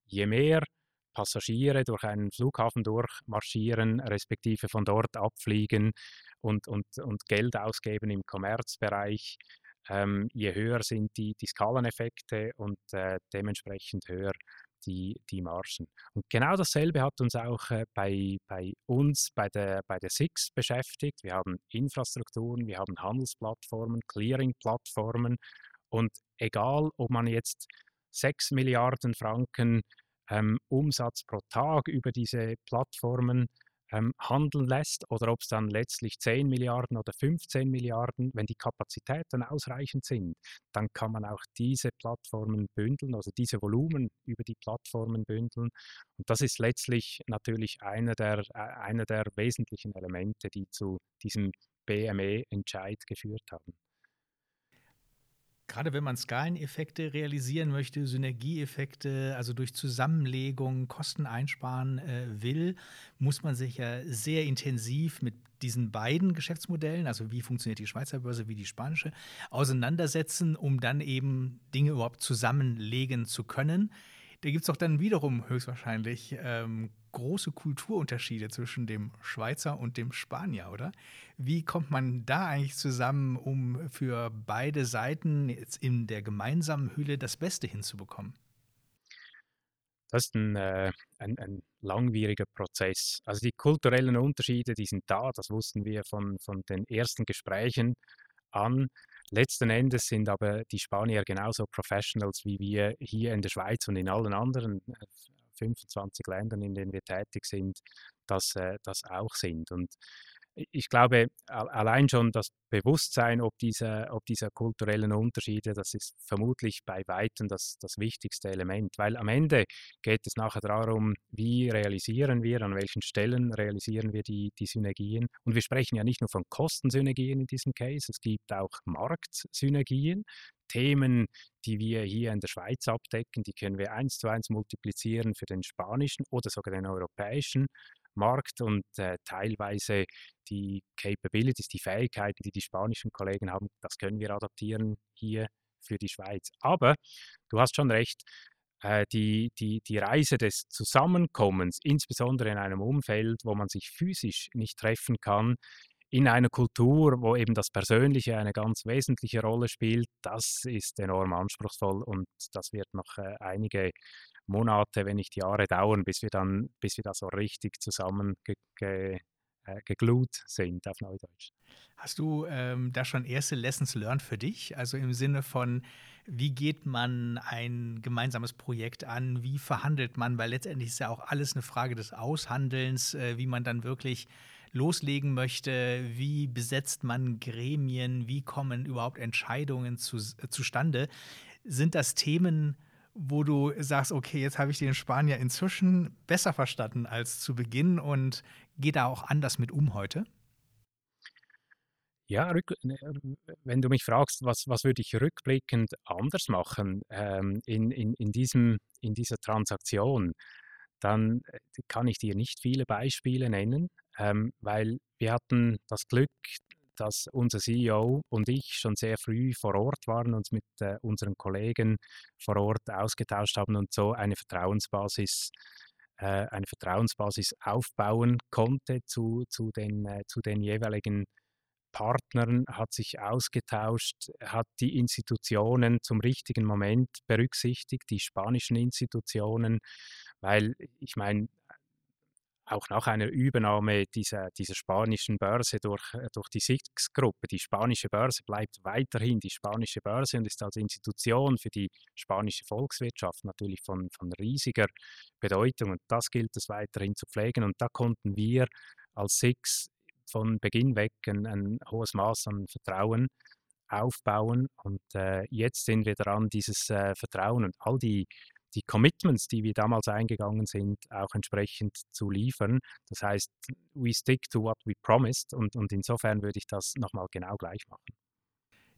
Je mehr Passagiere durch einen Flughafen durchmarschieren, respektive von dort abfliegen und, und, und Geld ausgeben im Kommerzbereich, ähm, je höher sind die, die Skaleneffekte und äh, dementsprechend höher die, die Margen. Und genau dasselbe hat uns auch äh, bei, bei uns, bei der, bei der SIX beschäftigt. Wir haben Infrastrukturen, wir haben Handelsplattformen, Clearing-Plattformen und egal, ob man jetzt 6 Milliarden Franken ähm, Umsatz pro Tag über diese Plattformen ähm, handeln lässt oder ob es dann letztlich 10 Milliarden oder 15 Milliarden, wenn die Kapazitäten ausreichend sind, dann kann man auch diese Plattformen bündeln, also diese Volumen über die Plattformen bündeln. Und das ist letztlich natürlich einer der, äh, einer der wesentlichen Elemente, die zu diesem BME-Entscheid geführt haben. Gerade wenn man Skaleneffekte realisieren möchte, Synergieeffekte, also durch Zusammenlegung Kosten einsparen äh, will, muss man sich ja sehr intensiv mit diesen beiden Geschäftsmodellen, also wie funktioniert die Schweizer Börse, wie die spanische, auseinandersetzen, um dann eben Dinge überhaupt zusammenlegen zu können. Da gibt es doch dann wiederum höchstwahrscheinlich ähm, große Kulturunterschiede zwischen dem Schweizer und dem Spanier, oder? Wie kommt man da eigentlich zusammen, um für beide Seiten jetzt in der gemeinsamen Hülle das Beste hinzubekommen? Das ist ein, äh, ein, ein, langwieriger Prozess. Also die kulturellen Unterschiede, die sind da, das wussten wir von, von den ersten Gesprächen an. Letzten Endes sind aber die Spanier genauso Professionals wie wir hier in der Schweiz und in allen anderen äh, 25 Ländern, in denen wir tätig sind, das, äh, das auch sind. Und ich glaube, allein schon das Bewusstsein ob dieser, ob dieser kulturellen Unterschiede, das ist vermutlich bei weitem das, das wichtigste Element, weil am Ende geht es nachher darum, wie realisieren wir, an welchen Stellen realisieren wir die, die Synergien. Und wir sprechen ja nicht nur von Kostensynergien in diesem Case, es gibt auch Marktsynergien. Themen, die wir hier in der Schweiz abdecken, die können wir eins zu eins multiplizieren für den spanischen oder sogar den europäischen Markt und äh, teilweise die Capabilities, die Fähigkeiten, die die spanischen Kollegen haben, das können wir adaptieren hier für die Schweiz. Aber du hast schon recht, äh, die, die, die Reise des Zusammenkommens, insbesondere in einem Umfeld, wo man sich physisch nicht treffen kann, in einer Kultur, wo eben das Persönliche eine ganz wesentliche Rolle spielt, das ist enorm anspruchsvoll und das wird noch äh, einige Monate, wenn nicht Jahre dauern, bis wir dann, bis wir da so richtig zusammen ge, ge, äh, geglut sind auf Neudeutsch. Hast du ähm, da schon erste Lessons learned für dich? Also im Sinne von, wie geht man ein gemeinsames Projekt an? Wie verhandelt man? Weil letztendlich ist ja auch alles eine Frage des Aushandelns, äh, wie man dann wirklich loslegen möchte. Wie besetzt man Gremien? Wie kommen überhaupt Entscheidungen zu, äh, zustande? Sind das Themen, wo du sagst, okay, jetzt habe ich den Spanier inzwischen besser verstanden als zu Beginn und gehe da auch anders mit um heute? Ja, ne, wenn du mich fragst, was, was würde ich rückblickend anders machen ähm, in, in, in, diesem, in dieser Transaktion, dann äh, kann ich dir nicht viele Beispiele nennen, ähm, weil wir hatten das Glück, dass unser CEO und ich schon sehr früh vor Ort waren, uns mit äh, unseren Kollegen vor Ort ausgetauscht haben und so eine Vertrauensbasis, äh, eine Vertrauensbasis aufbauen konnte zu, zu, den, äh, zu den jeweiligen Partnern, hat sich ausgetauscht, hat die Institutionen zum richtigen Moment berücksichtigt, die spanischen Institutionen, weil ich meine, auch nach einer Übernahme dieser, dieser spanischen Börse durch, äh, durch die SIX-Gruppe. Die spanische Börse bleibt weiterhin die spanische Börse und ist als Institution für die spanische Volkswirtschaft natürlich von, von riesiger Bedeutung. Und das gilt es weiterhin zu pflegen. Und da konnten wir als SIX von Beginn weg ein, ein hohes Maß an Vertrauen aufbauen. Und äh, jetzt sind wir dran, dieses äh, Vertrauen und all die die Commitments, die wir damals eingegangen sind, auch entsprechend zu liefern. Das heißt, we stick to what we promised und, und insofern würde ich das nochmal genau gleich machen.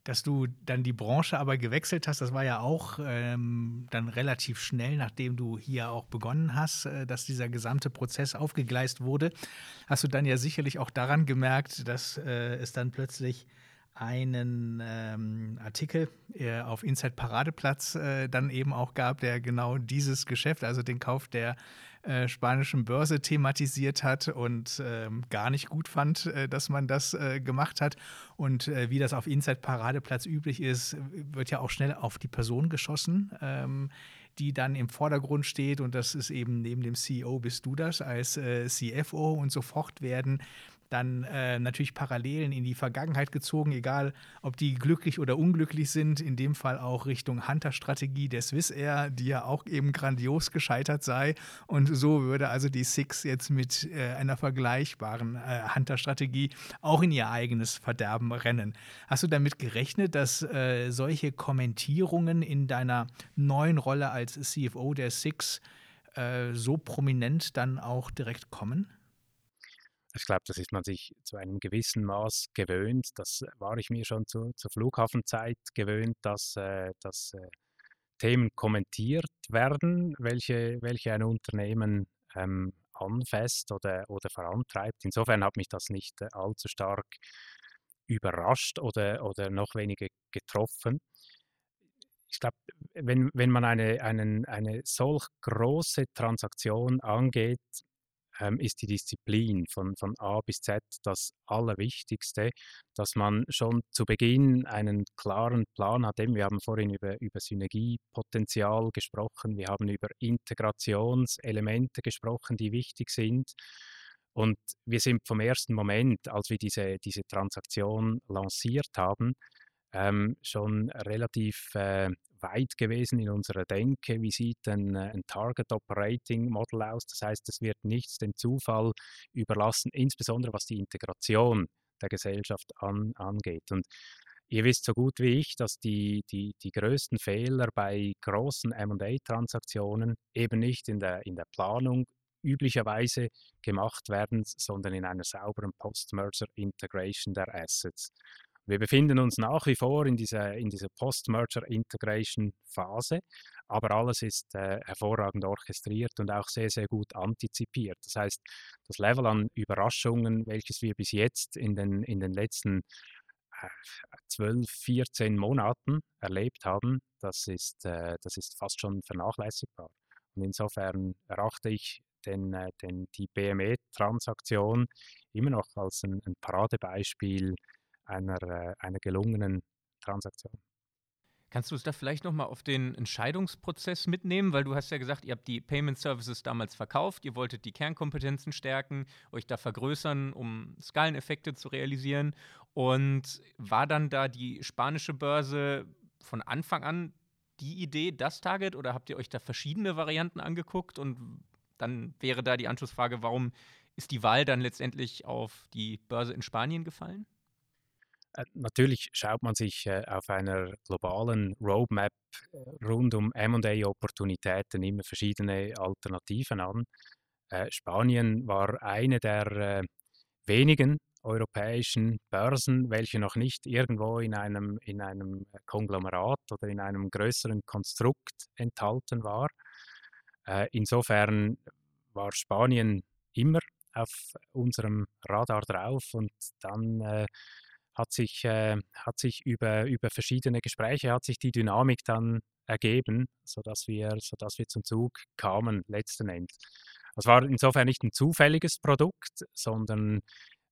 Dass du dann die Branche aber gewechselt hast, das war ja auch ähm, dann relativ schnell, nachdem du hier auch begonnen hast, äh, dass dieser gesamte Prozess aufgegleist wurde. Hast du dann ja sicherlich auch daran gemerkt, dass äh, es dann plötzlich einen ähm, Artikel äh, auf Inside Paradeplatz äh, dann eben auch gab, der genau dieses Geschäft, also den Kauf der äh, spanischen Börse thematisiert hat und ähm, gar nicht gut fand, äh, dass man das äh, gemacht hat. Und äh, wie das auf Inside Paradeplatz üblich ist, wird ja auch schnell auf die Person geschossen. Ähm, die dann im Vordergrund steht und das ist eben neben dem CEO bist du das als äh, CFO und sofort werden dann äh, natürlich Parallelen in die Vergangenheit gezogen, egal ob die glücklich oder unglücklich sind, in dem Fall auch Richtung Hunter-Strategie der Swiss Air, die ja auch eben grandios gescheitert sei. Und so würde also die Six jetzt mit äh, einer vergleichbaren äh, Hunter-Strategie auch in ihr eigenes Verderben rennen. Hast du damit gerechnet, dass äh, solche Kommentierungen in deiner neuen Rolle als CFO der Six äh, so prominent dann auch direkt kommen? Ich glaube, das ist man sich zu einem gewissen Maß gewöhnt. Das war ich mir schon zu, zur Flughafenzeit gewöhnt, dass, äh, dass äh, Themen kommentiert werden, welche, welche ein Unternehmen ähm, anfasst oder, oder vorantreibt. Insofern hat mich das nicht äh, allzu stark überrascht oder, oder noch weniger getroffen. Ich glaube, wenn, wenn man eine, einen, eine solch große Transaktion angeht, ähm, ist die Disziplin von, von A bis Z das Allerwichtigste, dass man schon zu Beginn einen klaren Plan hat. Eben, wir haben vorhin über, über Synergiepotenzial gesprochen, wir haben über Integrationselemente gesprochen, die wichtig sind. Und wir sind vom ersten Moment, als wir diese, diese Transaktion lanciert haben, ähm, schon relativ äh, weit gewesen in unserer Denke. Wie sieht ein, äh, ein Target Operating Model aus? Das heißt, es wird nichts dem Zufall überlassen, insbesondere was die Integration der Gesellschaft an, angeht. Und ihr wisst so gut wie ich, dass die, die, die größten Fehler bei großen MA-Transaktionen eben nicht in der, in der Planung üblicherweise gemacht werden, sondern in einer sauberen Post-Merger Integration der Assets. Wir befinden uns nach wie vor in dieser, in dieser Post-Merger-Integration-Phase, aber alles ist äh, hervorragend orchestriert und auch sehr, sehr gut antizipiert. Das heißt, das Level an Überraschungen, welches wir bis jetzt in den, in den letzten äh, 12, 14 Monaten erlebt haben, das ist, äh, das ist fast schon vernachlässigbar. Und insofern erachte ich den, äh, den, die BME-Transaktion immer noch als ein, ein Paradebeispiel einer, äh, einer gelungenen Transaktion. Kannst du es da vielleicht nochmal auf den Entscheidungsprozess mitnehmen? Weil du hast ja gesagt, ihr habt die Payment Services damals verkauft, ihr wolltet die Kernkompetenzen stärken, euch da vergrößern, um Skaleneffekte zu realisieren. Und war dann da die spanische Börse von Anfang an die Idee, das Target, oder habt ihr euch da verschiedene Varianten angeguckt? Und dann wäre da die Anschlussfrage, warum ist die Wahl dann letztendlich auf die Börse in Spanien gefallen? Äh, natürlich schaut man sich äh, auf einer globalen Roadmap äh, rund um MA-Opportunitäten immer verschiedene Alternativen an. Spanien war eine der wenigen europäischen Börsen, welche noch nicht irgendwo in einem, in einem Konglomerat oder in einem größeren Konstrukt enthalten war. Insofern war Spanien immer auf unserem Radar drauf und dann hat sich, äh, hat sich über, über verschiedene Gespräche, hat sich die Dynamik dann ergeben, sodass wir, sodass wir zum Zug kamen letzten Endes. Es war insofern nicht ein zufälliges Produkt, sondern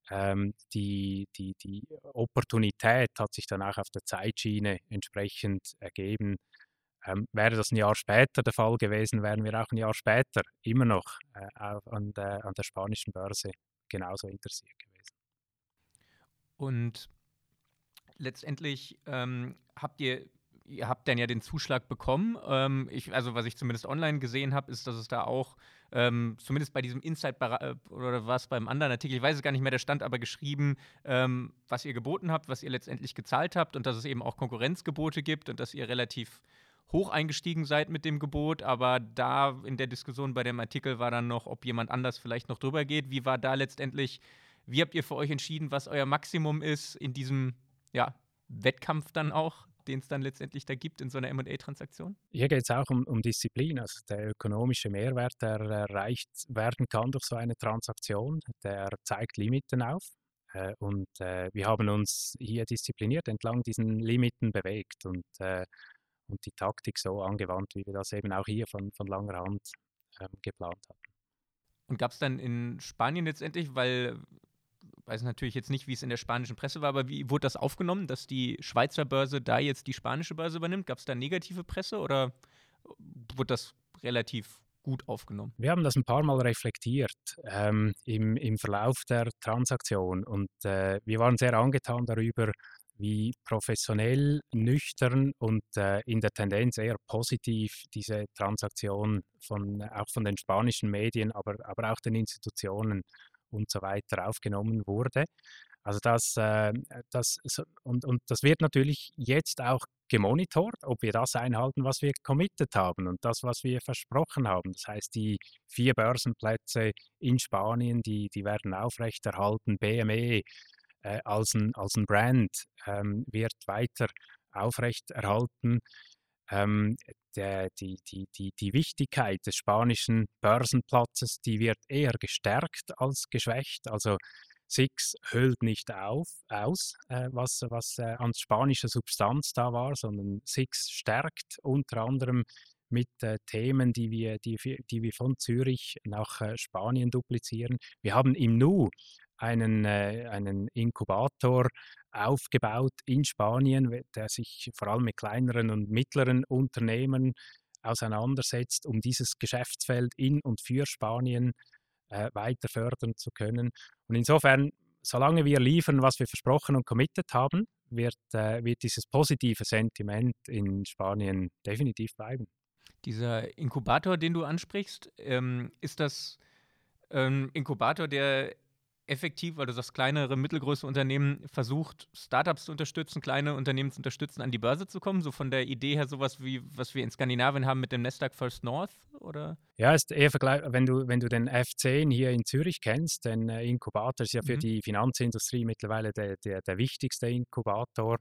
ähm, die, die, die Opportunität hat sich dann auch auf der Zeitschiene entsprechend ergeben. Ähm, wäre das ein Jahr später der Fall gewesen, wären wir auch ein Jahr später immer noch äh, an, der, an der spanischen Börse genauso interessiert gewesen. Und letztendlich ähm, habt ihr, ihr habt dann ja den Zuschlag bekommen. Ähm, ich, also was ich zumindest online gesehen habe, ist, dass es da auch ähm, zumindest bei diesem Insight äh, oder was beim anderen Artikel, ich weiß es gar nicht mehr, der stand aber geschrieben, ähm, was ihr geboten habt, was ihr letztendlich gezahlt habt und dass es eben auch Konkurrenzgebote gibt und dass ihr relativ hoch eingestiegen seid mit dem Gebot, aber da in der Diskussion bei dem Artikel war dann noch, ob jemand anders vielleicht noch drüber geht. Wie war da letztendlich wie habt ihr für euch entschieden, was euer Maximum ist in diesem ja, Wettkampf dann auch, den es dann letztendlich da gibt in so einer MA-Transaktion? Hier geht es auch um, um, Disziplin. Also der ökonomische Mehrwert, der erreicht werden kann durch so eine Transaktion, der zeigt Limiten auf. Äh, und äh, wir haben uns hier diszipliniert entlang diesen Limiten bewegt und, äh, und die Taktik so angewandt, wie wir das eben auch hier von, von langer Hand ähm, geplant haben. Und gab es dann in Spanien letztendlich, weil weiß natürlich jetzt nicht, wie es in der spanischen Presse war, aber wie wurde das aufgenommen, dass die Schweizer Börse da jetzt die spanische Börse übernimmt? Gab es da negative Presse oder wurde das relativ gut aufgenommen? Wir haben das ein paar Mal reflektiert ähm, im, im Verlauf der Transaktion und äh, wir waren sehr angetan darüber, wie professionell, nüchtern und äh, in der Tendenz eher positiv diese Transaktion von, auch von den spanischen Medien, aber, aber auch den Institutionen und so weiter aufgenommen wurde. Also das, äh, das und, und das wird natürlich jetzt auch gemonitort, ob wir das einhalten, was wir committed haben und das, was wir versprochen haben. Das heißt, die vier Börsenplätze in Spanien, die, die werden aufrechterhalten. BME äh, als, ein, als ein Brand ähm, wird weiter aufrechterhalten. Ähm, der, die, die, die, die Wichtigkeit des spanischen Börsenplatzes, die wird eher gestärkt als geschwächt. Also Six hüllt nicht auf, aus, äh, was, was äh, an spanischer Substanz da war, sondern Six stärkt unter anderem mit äh, Themen, die wir, die, die wir von Zürich nach äh, Spanien duplizieren. Wir haben im Nu einen, äh, einen Inkubator aufgebaut in Spanien, der sich vor allem mit kleineren und mittleren Unternehmen auseinandersetzt, um dieses Geschäftsfeld in und für Spanien äh, weiter fördern zu können. Und insofern, solange wir liefern, was wir versprochen und committed haben, wird, äh, wird dieses positive Sentiment in Spanien definitiv bleiben. Dieser Inkubator, den du ansprichst, ähm, ist das ein Inkubator, der effektiv, weil du sagst, kleinere, mittelgroße Unternehmen versucht, Startups zu unterstützen, kleine Unternehmen zu unterstützen, an die Börse zu kommen? So von der Idee her sowas wie, was wir in Skandinavien haben mit dem Nasdaq First North? Oder? Ja, ist eher vergleich, wenn du, wenn du den F10 hier in Zürich kennst, den äh, Inkubator ist ja für mhm. die Finanzindustrie mittlerweile der, der, der wichtigste Inkubator.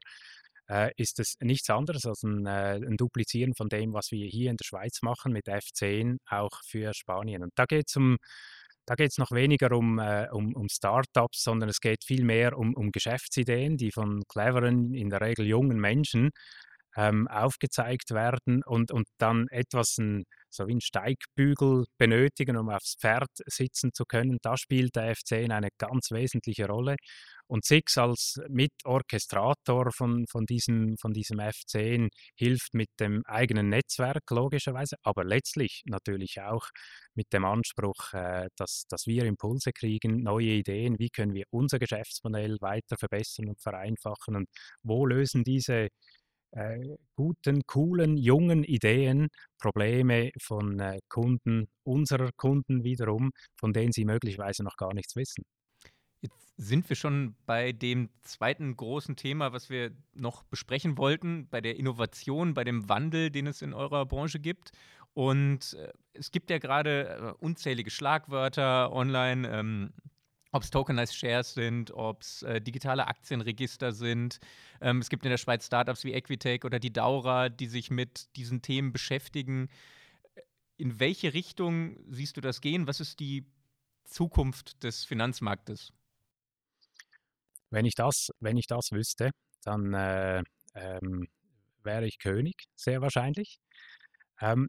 Äh, ist es nichts anderes als ein, äh, ein, Duplizieren von dem, was wir hier in der Schweiz machen mit F10, auch für Spanien. Und da geht es um da geht es noch weniger um, äh, um, um Startups, sondern es geht vielmehr um, um Geschäftsideen, die von cleveren, in der Regel jungen Menschen ähm, aufgezeigt werden und, und dann etwas ein, so wie ein Steigbügel benötigen, um aufs Pferd sitzen zu können. Da spielt der F10 eine ganz wesentliche Rolle. Und Six als Mitorchestrator von, von, diesem, von diesem F10 hilft mit dem eigenen Netzwerk logischerweise, aber letztlich natürlich auch mit dem Anspruch, äh, dass, dass wir Impulse kriegen, neue Ideen, wie können wir unser Geschäftsmodell weiter verbessern und vereinfachen und wo lösen diese äh, guten, coolen, jungen Ideen Probleme von äh, Kunden, unserer Kunden wiederum, von denen sie möglicherweise noch gar nichts wissen. Jetzt sind wir schon bei dem zweiten großen Thema, was wir noch besprechen wollten, bei der Innovation, bei dem Wandel, den es in eurer Branche gibt. Und äh, es gibt ja gerade äh, unzählige Schlagwörter online, ähm, ob es Tokenized Shares sind, ob es äh, digitale Aktienregister sind. Ähm, es gibt in der Schweiz Startups wie Equitech oder die Daura, die sich mit diesen Themen beschäftigen. In welche Richtung siehst du das gehen? Was ist die Zukunft des Finanzmarktes? Wenn ich das, wenn ich das wüsste, dann äh, ähm, wäre ich König, sehr wahrscheinlich. Ähm,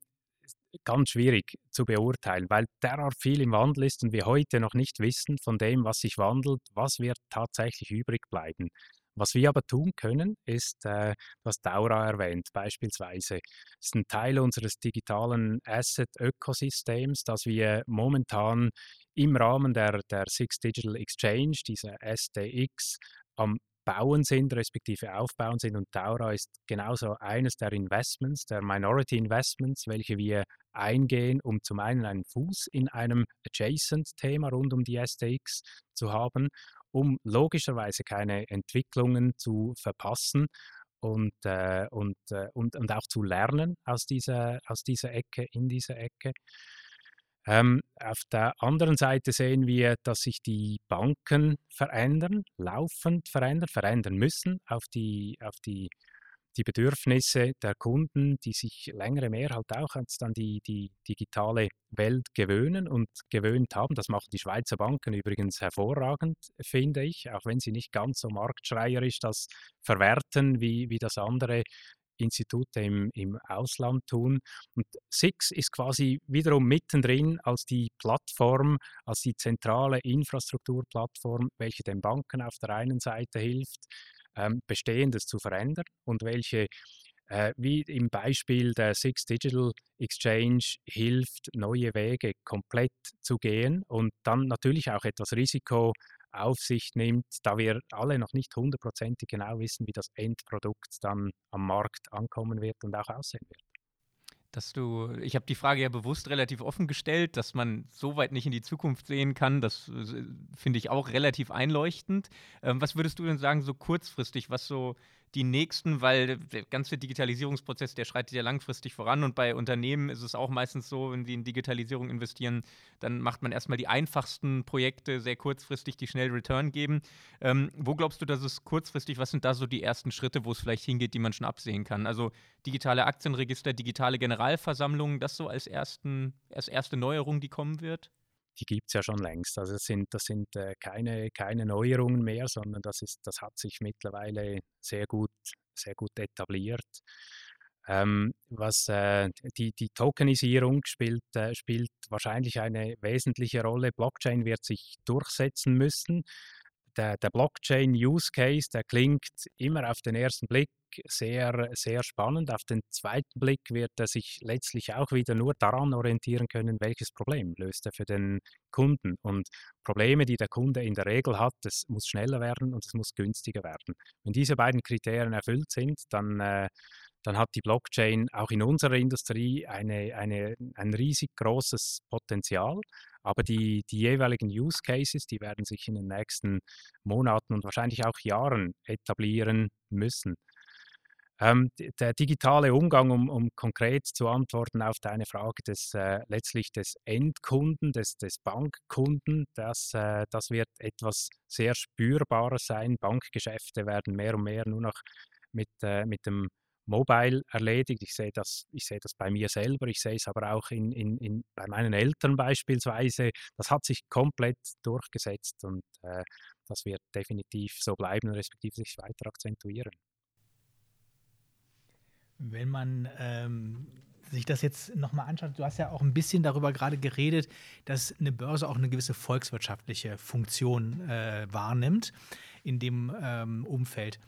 ganz schwierig zu beurteilen, weil derart viel im Wandel ist und wir heute noch nicht wissen von dem, was sich wandelt, was wird tatsächlich übrig bleiben. Was wir aber tun können, ist, äh, was Daura erwähnt, beispielsweise, ist ein Teil unseres digitalen Asset-Ökosystems, das wir momentan im Rahmen der, der Six Digital Exchange, dieser SDX, am Bauen sind, respektive Aufbauen sind. Und Daura ist genauso eines der Investments, der Minority Investments, welche wir eingehen, um zum einen einen Fuß in einem Adjacent-Thema rund um die SDX zu haben, um logischerweise keine Entwicklungen zu verpassen und, äh, und, äh, und, und auch zu lernen aus dieser, aus dieser Ecke, in dieser Ecke. Ähm, auf der anderen Seite sehen wir, dass sich die Banken verändern, laufend verändern, verändern müssen auf die, auf die, die Bedürfnisse der Kunden, die sich längere mehr halt auch als dann die, die digitale Welt gewöhnen und gewöhnt haben. Das machen die Schweizer Banken übrigens hervorragend, finde ich, auch wenn sie nicht ganz so marktschreierisch das verwerten, wie, wie das andere Institute im, im Ausland tun. Und SIX ist quasi wiederum mittendrin als die Plattform, als die zentrale Infrastrukturplattform, welche den Banken auf der einen Seite hilft, ähm, Bestehendes zu verändern und welche äh, wie im Beispiel der Six Digital Exchange hilft, neue Wege komplett zu gehen und dann natürlich auch etwas Risiko auf sich nimmt, da wir alle noch nicht hundertprozentig genau wissen, wie das Endprodukt dann am Markt ankommen wird und auch aussehen wird. Dass du, ich habe die Frage ja bewusst relativ offen gestellt, dass man so weit nicht in die Zukunft sehen kann. Das äh, finde ich auch relativ einleuchtend. Ähm, was würdest du denn sagen, so kurzfristig, was so die nächsten, weil der ganze Digitalisierungsprozess, der schreitet ja langfristig voran und bei Unternehmen ist es auch meistens so, wenn sie in Digitalisierung investieren, dann macht man erstmal die einfachsten Projekte sehr kurzfristig, die schnell Return geben. Ähm, wo glaubst du, dass es kurzfristig, was sind da so die ersten Schritte, wo es vielleicht hingeht, die man schon absehen kann? Also digitale Aktienregister, digitale Generalversammlungen, das so als, ersten, als erste Neuerung, die kommen wird? Die gibt es ja schon längst. Also das sind, das sind äh, keine, keine Neuerungen mehr, sondern das, ist, das hat sich mittlerweile sehr gut, sehr gut etabliert. Ähm, was äh, die, die Tokenisierung spielt, äh, spielt wahrscheinlich eine wesentliche Rolle. Blockchain wird sich durchsetzen müssen der, der Blockchain-Use-Case, der klingt immer auf den ersten Blick sehr, sehr spannend. Auf den zweiten Blick wird er sich letztlich auch wieder nur daran orientieren können, welches Problem löst er für den Kunden. Und Probleme, die der Kunde in der Regel hat, es muss schneller werden und es muss günstiger werden. Wenn diese beiden Kriterien erfüllt sind, dann, äh, dann hat die Blockchain auch in unserer Industrie eine, eine, ein riesig großes Potenzial. Aber die, die jeweiligen Use Cases, die werden sich in den nächsten Monaten und wahrscheinlich auch Jahren etablieren müssen. Ähm, der digitale Umgang, um, um, konkret zu antworten auf deine Frage des äh, letztlich des Endkunden, des, des Bankkunden, das, äh, das wird etwas sehr Spürbares sein. Bankgeschäfte werden mehr und mehr nur noch mit, äh, mit dem mobile erledigt. Ich sehe das, ich sehe das bei mir selber, ich sehe es aber auch in, in, in, bei meinen Eltern beispielsweise. Das hat sich komplett durchgesetzt und äh, das wird definitiv so bleiben, respektive sich weiter akzentuieren. Wenn man ähm, sich das jetzt nochmal anschaut, du hast ja auch ein bisschen darüber gerade geredet, dass eine Börse auch eine gewisse volkswirtschaftliche Funktion äh, wahrnimmt in dem ähm, Umfeld.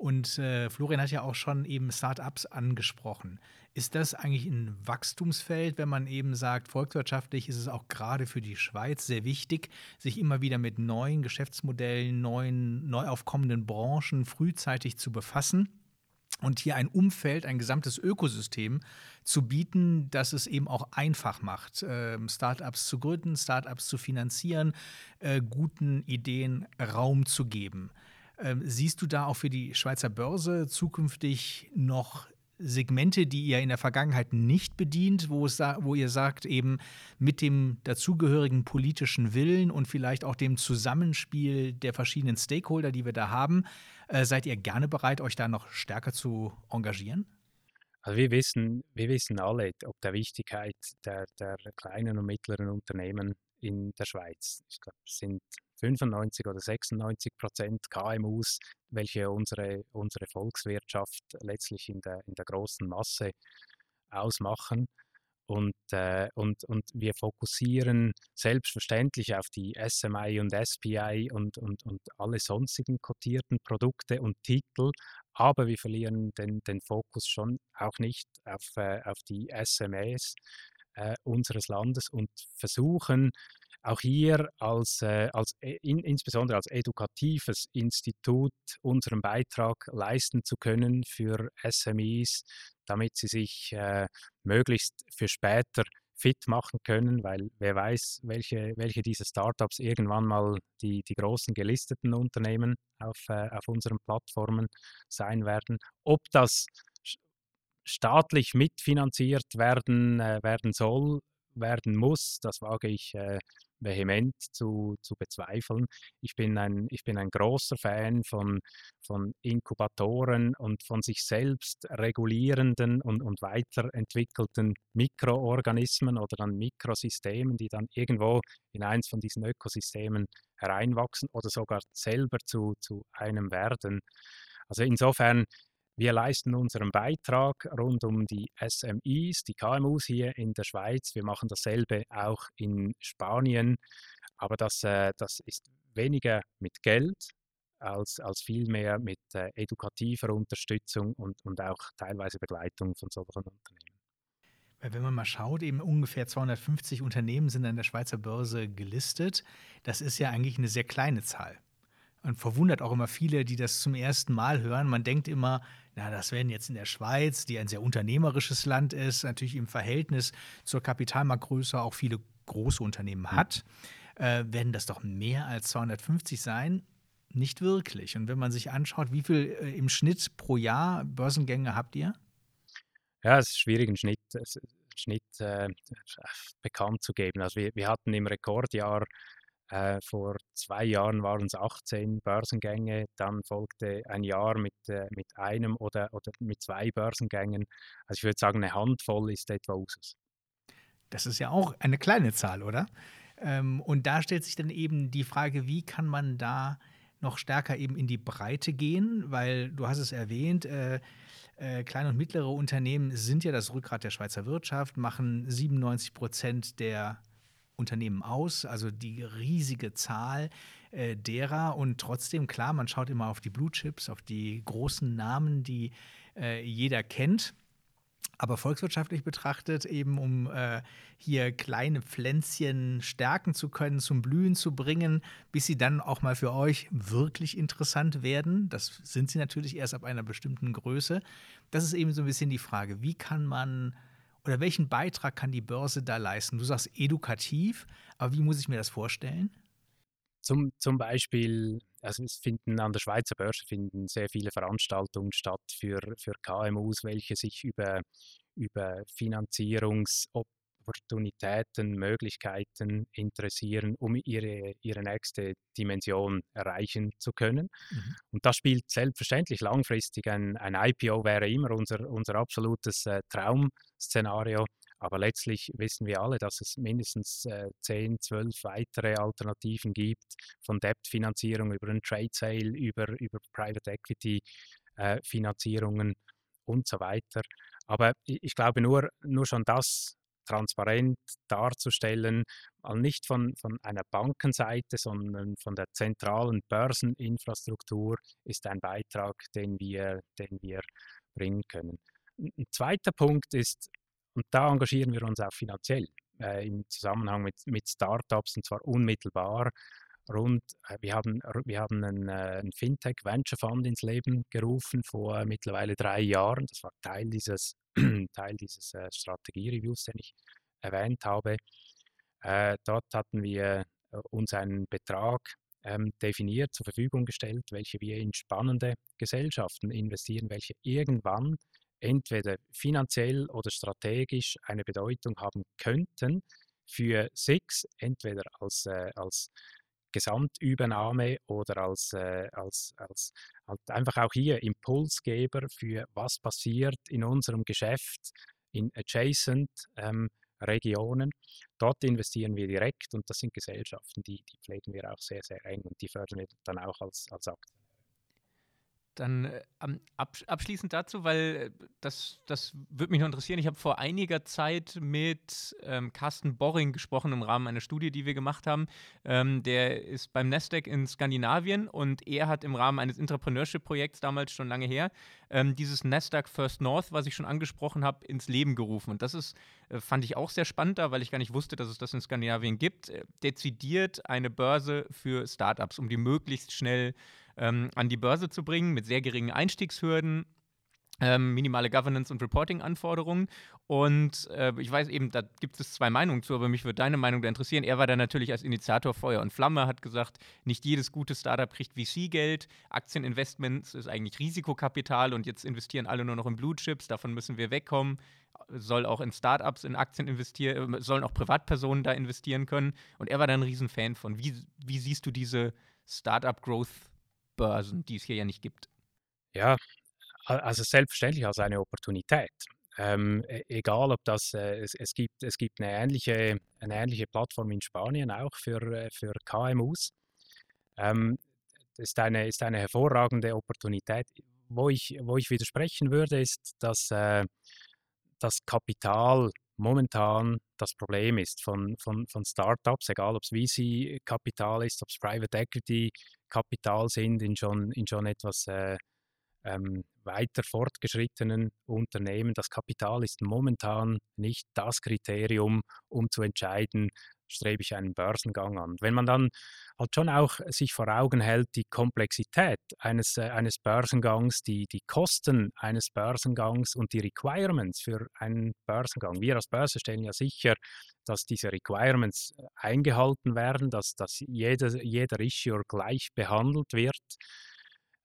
Und äh, Florian hat ja auch schon eben Startups angesprochen. Ist das eigentlich ein Wachstumsfeld, wenn man eben sagt, volkswirtschaftlich ist es auch gerade für die Schweiz sehr wichtig, sich immer wieder mit neuen Geschäftsmodellen, neuen, neu aufkommenden Branchen frühzeitig zu befassen? und hier ein Umfeld, ein gesamtes Ökosystem zu bieten, das es eben auch einfach macht, äh, Startups zu gründen, Startups zu finanzieren, äh, guten Ideen Raum zu geben. Ähm, siehst du da auch für die Schweizer Börse zukünftig noch Segmente, die ihr in der Vergangenheit nicht bedient, wo, es, wo ihr sagt, eben mit dem dazugehörigen politischen Willen und vielleicht auch dem Zusammenspiel der verschiedenen Stakeholder, die wir da haben, äh, seid ihr gerne bereit, euch da noch stärker zu engagieren? Also wir wissen, wir wissen alle ob der Wichtigkeit der, der kleinen und mittleren Unternehmen in der Schweiz. Ich glaube, es sind 95 oder 96 Prozent KMUs, welche unsere, unsere Volkswirtschaft letztlich in der, in der großen Masse ausmachen. Und, äh, und, und wir fokussieren selbstverständlich auf die SMI und SPI und, und, und alle sonstigen kotierten Produkte und Titel, aber wir verlieren den, den Fokus schon auch nicht auf, äh, auf die SMEs äh, unseres Landes und versuchen auch hier als, äh, als äh, in, insbesondere als edukatives Institut unseren Beitrag leisten zu können für SMEs, damit sie sich äh, möglichst für später fit machen können, weil wer weiß, welche, welche dieser Startups irgendwann mal die, die großen gelisteten Unternehmen auf, äh, auf unseren Plattformen sein werden. Ob das staatlich mitfinanziert werden, äh, werden soll, werden muss, das wage ich äh, vehement zu, zu bezweifeln. Ich bin ein, ich bin ein großer Fan von, von Inkubatoren und von sich selbst regulierenden und, und weiterentwickelten Mikroorganismen oder dann Mikrosystemen, die dann irgendwo in eins von diesen Ökosystemen hereinwachsen oder sogar selber zu, zu einem werden. Also insofern wir leisten unseren Beitrag rund um die SMIs, die KMUs hier in der Schweiz. Wir machen dasselbe auch in Spanien, aber das, äh, das ist weniger mit Geld als, als vielmehr mit äh, edukativer Unterstützung und, und auch teilweise Begleitung von solchen Unternehmen. Wenn man mal schaut, eben ungefähr 250 Unternehmen sind an der Schweizer Börse gelistet. Das ist ja eigentlich eine sehr kleine Zahl. Und verwundert auch immer viele, die das zum ersten Mal hören. Man denkt immer, na, das wären jetzt in der Schweiz, die ein sehr unternehmerisches Land ist, natürlich im Verhältnis zur Kapitalmarktgröße auch viele große Unternehmen hm. hat, äh, werden das doch mehr als 250 sein. Nicht wirklich. Und wenn man sich anschaut, wie viel äh, im Schnitt pro Jahr Börsengänge habt ihr? Ja, es ist schwierig, einen Schnitt, Schnitt äh, bekannt zu geben. Also wir, wir hatten im Rekordjahr äh, vor zwei Jahren waren es 18 Börsengänge, dann folgte ein Jahr mit, äh, mit einem oder, oder mit zwei Börsengängen. Also ich würde sagen, eine Handvoll ist etwa Usus. Das ist ja auch eine kleine Zahl, oder? Ähm, und da stellt sich dann eben die Frage, wie kann man da noch stärker eben in die Breite gehen, weil du hast es erwähnt, äh, äh, kleine und mittlere Unternehmen sind ja das Rückgrat der Schweizer Wirtschaft, machen 97 Prozent der Unternehmen aus, also die riesige Zahl äh, derer. Und trotzdem, klar, man schaut immer auf die Blue Chips, auf die großen Namen, die äh, jeder kennt. Aber volkswirtschaftlich betrachtet, eben um äh, hier kleine Pflänzchen stärken zu können, zum Blühen zu bringen, bis sie dann auch mal für euch wirklich interessant werden. Das sind sie natürlich erst ab einer bestimmten Größe. Das ist eben so ein bisschen die Frage, wie kann man oder welchen Beitrag kann die Börse da leisten? Du sagst edukativ, aber wie muss ich mir das vorstellen? Zum, zum Beispiel, also es finden an der Schweizer Börse finden sehr viele Veranstaltungen statt für, für KMUs, welche sich über, über Finanzierungsopportunitäten, Möglichkeiten interessieren, um ihre, ihre nächste Dimension erreichen zu können. Mhm. Und das spielt selbstverständlich langfristig ein, ein IPO wäre immer unser, unser absolutes äh, Traum-Szenario. Aber letztlich wissen wir alle, dass es mindestens äh, 10, 12 weitere Alternativen gibt, von Debt-Finanzierung über einen Trade Sale, über, über Private Equity-Finanzierungen äh, und so weiter. Aber ich, ich glaube, nur, nur schon das transparent darzustellen, nicht von, von einer Bankenseite, sondern von der zentralen Börseninfrastruktur, ist ein Beitrag, den wir, den wir bringen können. Ein zweiter Punkt ist, und da engagieren wir uns auch finanziell äh, im Zusammenhang mit, mit Startups und zwar unmittelbar. Rund, äh, wir haben, wir haben einen, äh, einen, Fintech Venture Fund ins Leben gerufen vor mittlerweile drei Jahren. Das war Teil dieses, Teil dieses äh, Strategie-Reviews, den ich erwähnt habe. Äh, dort hatten wir äh, uns einen Betrag ähm, definiert, zur Verfügung gestellt, welche wir in spannende Gesellschaften investieren, welche irgendwann entweder finanziell oder strategisch eine Bedeutung haben könnten für SIX, entweder als, äh, als Gesamtübernahme oder als, äh, als, als halt einfach auch hier Impulsgeber für was passiert in unserem Geschäft in adjacent ähm, Regionen. Dort investieren wir direkt und das sind Gesellschaften, die, die pflegen wir auch sehr, sehr eng und die fördern wir dann auch als, als Aktionär. Dann äh, abschließend dazu, weil äh, das, das würde mich noch interessieren. Ich habe vor einiger Zeit mit ähm, Carsten Borring gesprochen im Rahmen einer Studie, die wir gemacht haben. Ähm, der ist beim Nasdaq in Skandinavien und er hat im Rahmen eines Entrepreneurship-Projekts damals schon lange her ähm, dieses Nasdaq First North, was ich schon angesprochen habe, ins Leben gerufen. Und das ist, äh, fand ich auch sehr spannend da, weil ich gar nicht wusste, dass es das in Skandinavien gibt. Äh, dezidiert eine Börse für Startups, um die möglichst schnell ähm, an die Börse zu bringen mit sehr geringen Einstiegshürden. Ähm, minimale Governance- und Reporting-Anforderungen. Und äh, ich weiß eben, da gibt es zwei Meinungen zu, aber mich würde deine Meinung da interessieren. Er war da natürlich als Initiator Feuer und Flamme, hat gesagt, nicht jedes gute Startup kriegt VC-Geld. Aktieninvestments ist eigentlich Risikokapital und jetzt investieren alle nur noch in Blue Chips. Davon müssen wir wegkommen. Soll auch in Startups, in Aktien investieren, äh, sollen auch Privatpersonen da investieren können. Und er war da ein Riesenfan von. Wie, wie siehst du diese Startup-Growth Börsen, die es hier ja nicht gibt. Ja, also selbstverständlich als eine Opportunität. Ähm, e, egal, ob das, äh, es, es, gibt, es gibt eine ähnliche, eine ähnliche Plattform in Spanien auch für, äh, für KMUs. Ähm, ist eine, ist eine hervorragende Opportunität. Wo ich, wo ich widersprechen würde, ist, dass äh, das Kapital momentan das Problem ist von, von, von Startups, egal ob es VC-Kapital ist, ob es Private Equity Kapital sind in schon, in schon etwas äh, ähm, weiter fortgeschrittenen Unternehmen. Das Kapital ist momentan nicht das Kriterium, um zu entscheiden, strebe ich einen Börsengang an. Wenn man dann halt schon auch sich vor Augen hält, die Komplexität eines, äh, eines Börsengangs, die, die Kosten eines Börsengangs und die Requirements für einen Börsengang. Wir als Börse stellen ja sicher, dass diese Requirements äh, eingehalten werden, dass, dass jeder, jeder Issuer gleich behandelt wird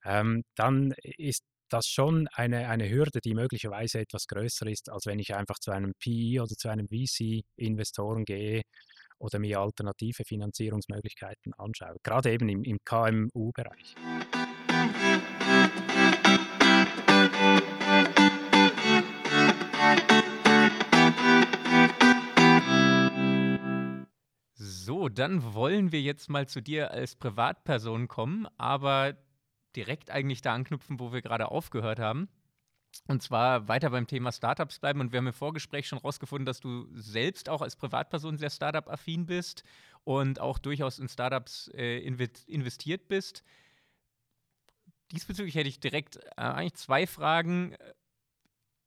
ähm, dann ist das schon eine, eine Hürde, die möglicherweise etwas größer ist, als wenn ich einfach zu einem PI oder zu einem VC-Investoren gehe oder mir alternative Finanzierungsmöglichkeiten anschaue, gerade eben im, im KMU-Bereich. So, dann wollen wir jetzt mal zu dir als Privatperson kommen, aber direkt eigentlich da anknüpfen, wo wir gerade aufgehört haben. Und zwar weiter beim Thema Startups bleiben. Und wir haben im Vorgespräch schon rausgefunden, dass du selbst auch als Privatperson sehr Startup-affin bist und auch durchaus in Startups äh, investiert bist. Diesbezüglich hätte ich direkt äh, eigentlich zwei Fragen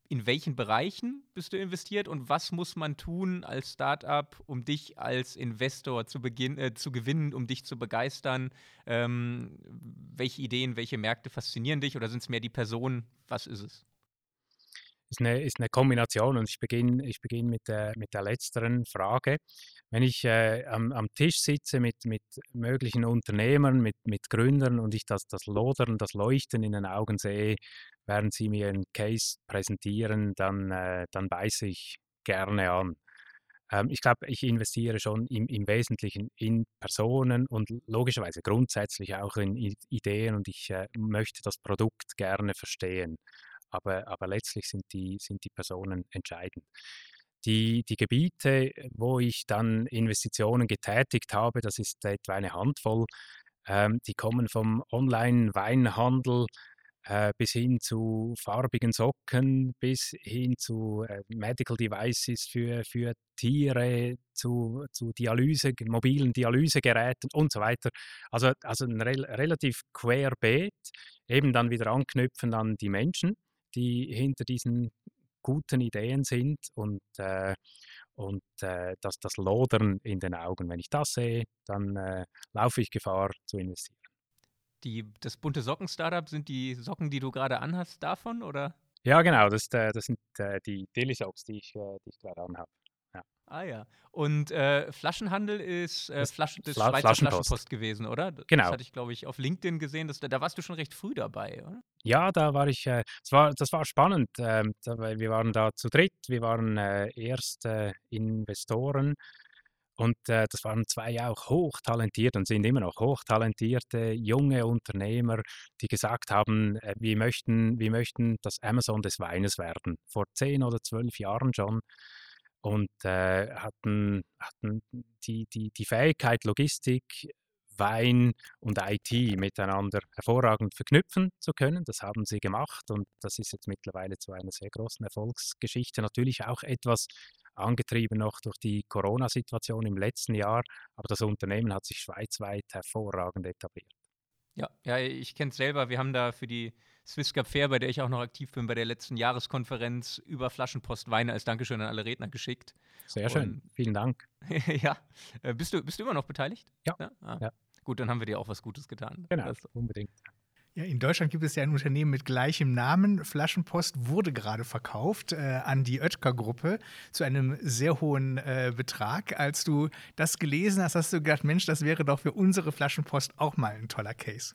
in welchen Bereichen bist du investiert und was muss man tun als Startup, um dich als Investor zu, beginn, äh, zu gewinnen, um dich zu begeistern? Ähm, welche Ideen, welche Märkte faszinieren dich oder sind es mehr die Personen? Was ist es? Ist eine, ist eine Kombination und ich beginne ich beginn mit, der, mit der letzteren Frage. Wenn ich äh, am, am, Tisch sitze mit, mit möglichen Unternehmern, mit, mit Gründern und ich das, das Lodern, das Leuchten in den Augen sehe, während sie mir einen Case präsentieren, dann, äh, dann beiße ich gerne an. Ähm, ich glaube, ich investiere schon im, im, Wesentlichen in Personen und logischerweise grundsätzlich auch in Ideen und ich äh, möchte das Produkt gerne verstehen. Aber, aber letztlich sind die, sind die Personen entscheidend. Die, die Gebiete, wo ich dann Investitionen getätigt habe, das ist etwa eine Handvoll, ähm, die kommen vom Online-Weinhandel äh, bis hin zu farbigen Socken, bis hin zu äh, Medical Devices für, für Tiere, zu, zu Dialyse, mobilen Dialysegeräten und so weiter. Also, also ein re relativ querbeet, eben dann wieder anknüpfen an die Menschen, die hinter diesen guten Ideen sind und, äh, und äh, das, das Lodern in den Augen. Wenn ich das sehe, dann äh, laufe ich Gefahr zu investieren. Die, das bunte Socken-Startup sind die Socken, die du gerade anhast, davon, oder? Ja, genau, das, äh, das sind äh, die Daily Socks, die ich, äh, die ich gerade anhabe. Ja. Ah ja. Und äh, Flaschenhandel ist äh, Flasch, das Fla Schweizer Flaschenpost. Flaschenpost gewesen, oder? Genau. Das hatte ich, glaube ich, auf LinkedIn gesehen. Das, da warst du schon recht früh dabei, oder? Ja, da war ich, äh, das, war, das war spannend. Ähm, wir waren da zu dritt, wir waren äh, erste Investoren und äh, das waren zwei auch hochtalentierte und sind immer noch hochtalentierte junge Unternehmer, die gesagt haben, äh, wir, möchten, wir möchten das Amazon des Weines werden. Vor zehn oder zwölf Jahren schon. Und äh, hatten, hatten die, die, die Fähigkeit, Logistik, Wein und IT miteinander hervorragend verknüpfen zu können. Das haben sie gemacht und das ist jetzt mittlerweile zu einer sehr großen Erfolgsgeschichte. Natürlich auch etwas angetrieben noch durch die Corona-Situation im letzten Jahr, aber das Unternehmen hat sich schweizweit hervorragend etabliert. Ja, ja ich kenne es selber. Wir haben da für die Swiss Cup Fair, bei der ich auch noch aktiv bin, bei der letzten Jahreskonferenz über Flaschenpost Weine als Dankeschön an alle Redner geschickt. Sehr schön, Und, vielen Dank. ja, äh, bist du, bist du immer noch beteiligt? Ja. ja? Ah. ja. Gut, dann haben wir dir auch was Gutes getan. Genau, das, unbedingt. Ja, in Deutschland gibt es ja ein Unternehmen mit gleichem Namen. Flaschenpost wurde gerade verkauft äh, an die Oetker-Gruppe zu einem sehr hohen äh, Betrag. Als du das gelesen hast, hast du gedacht, Mensch, das wäre doch für unsere Flaschenpost auch mal ein toller Case.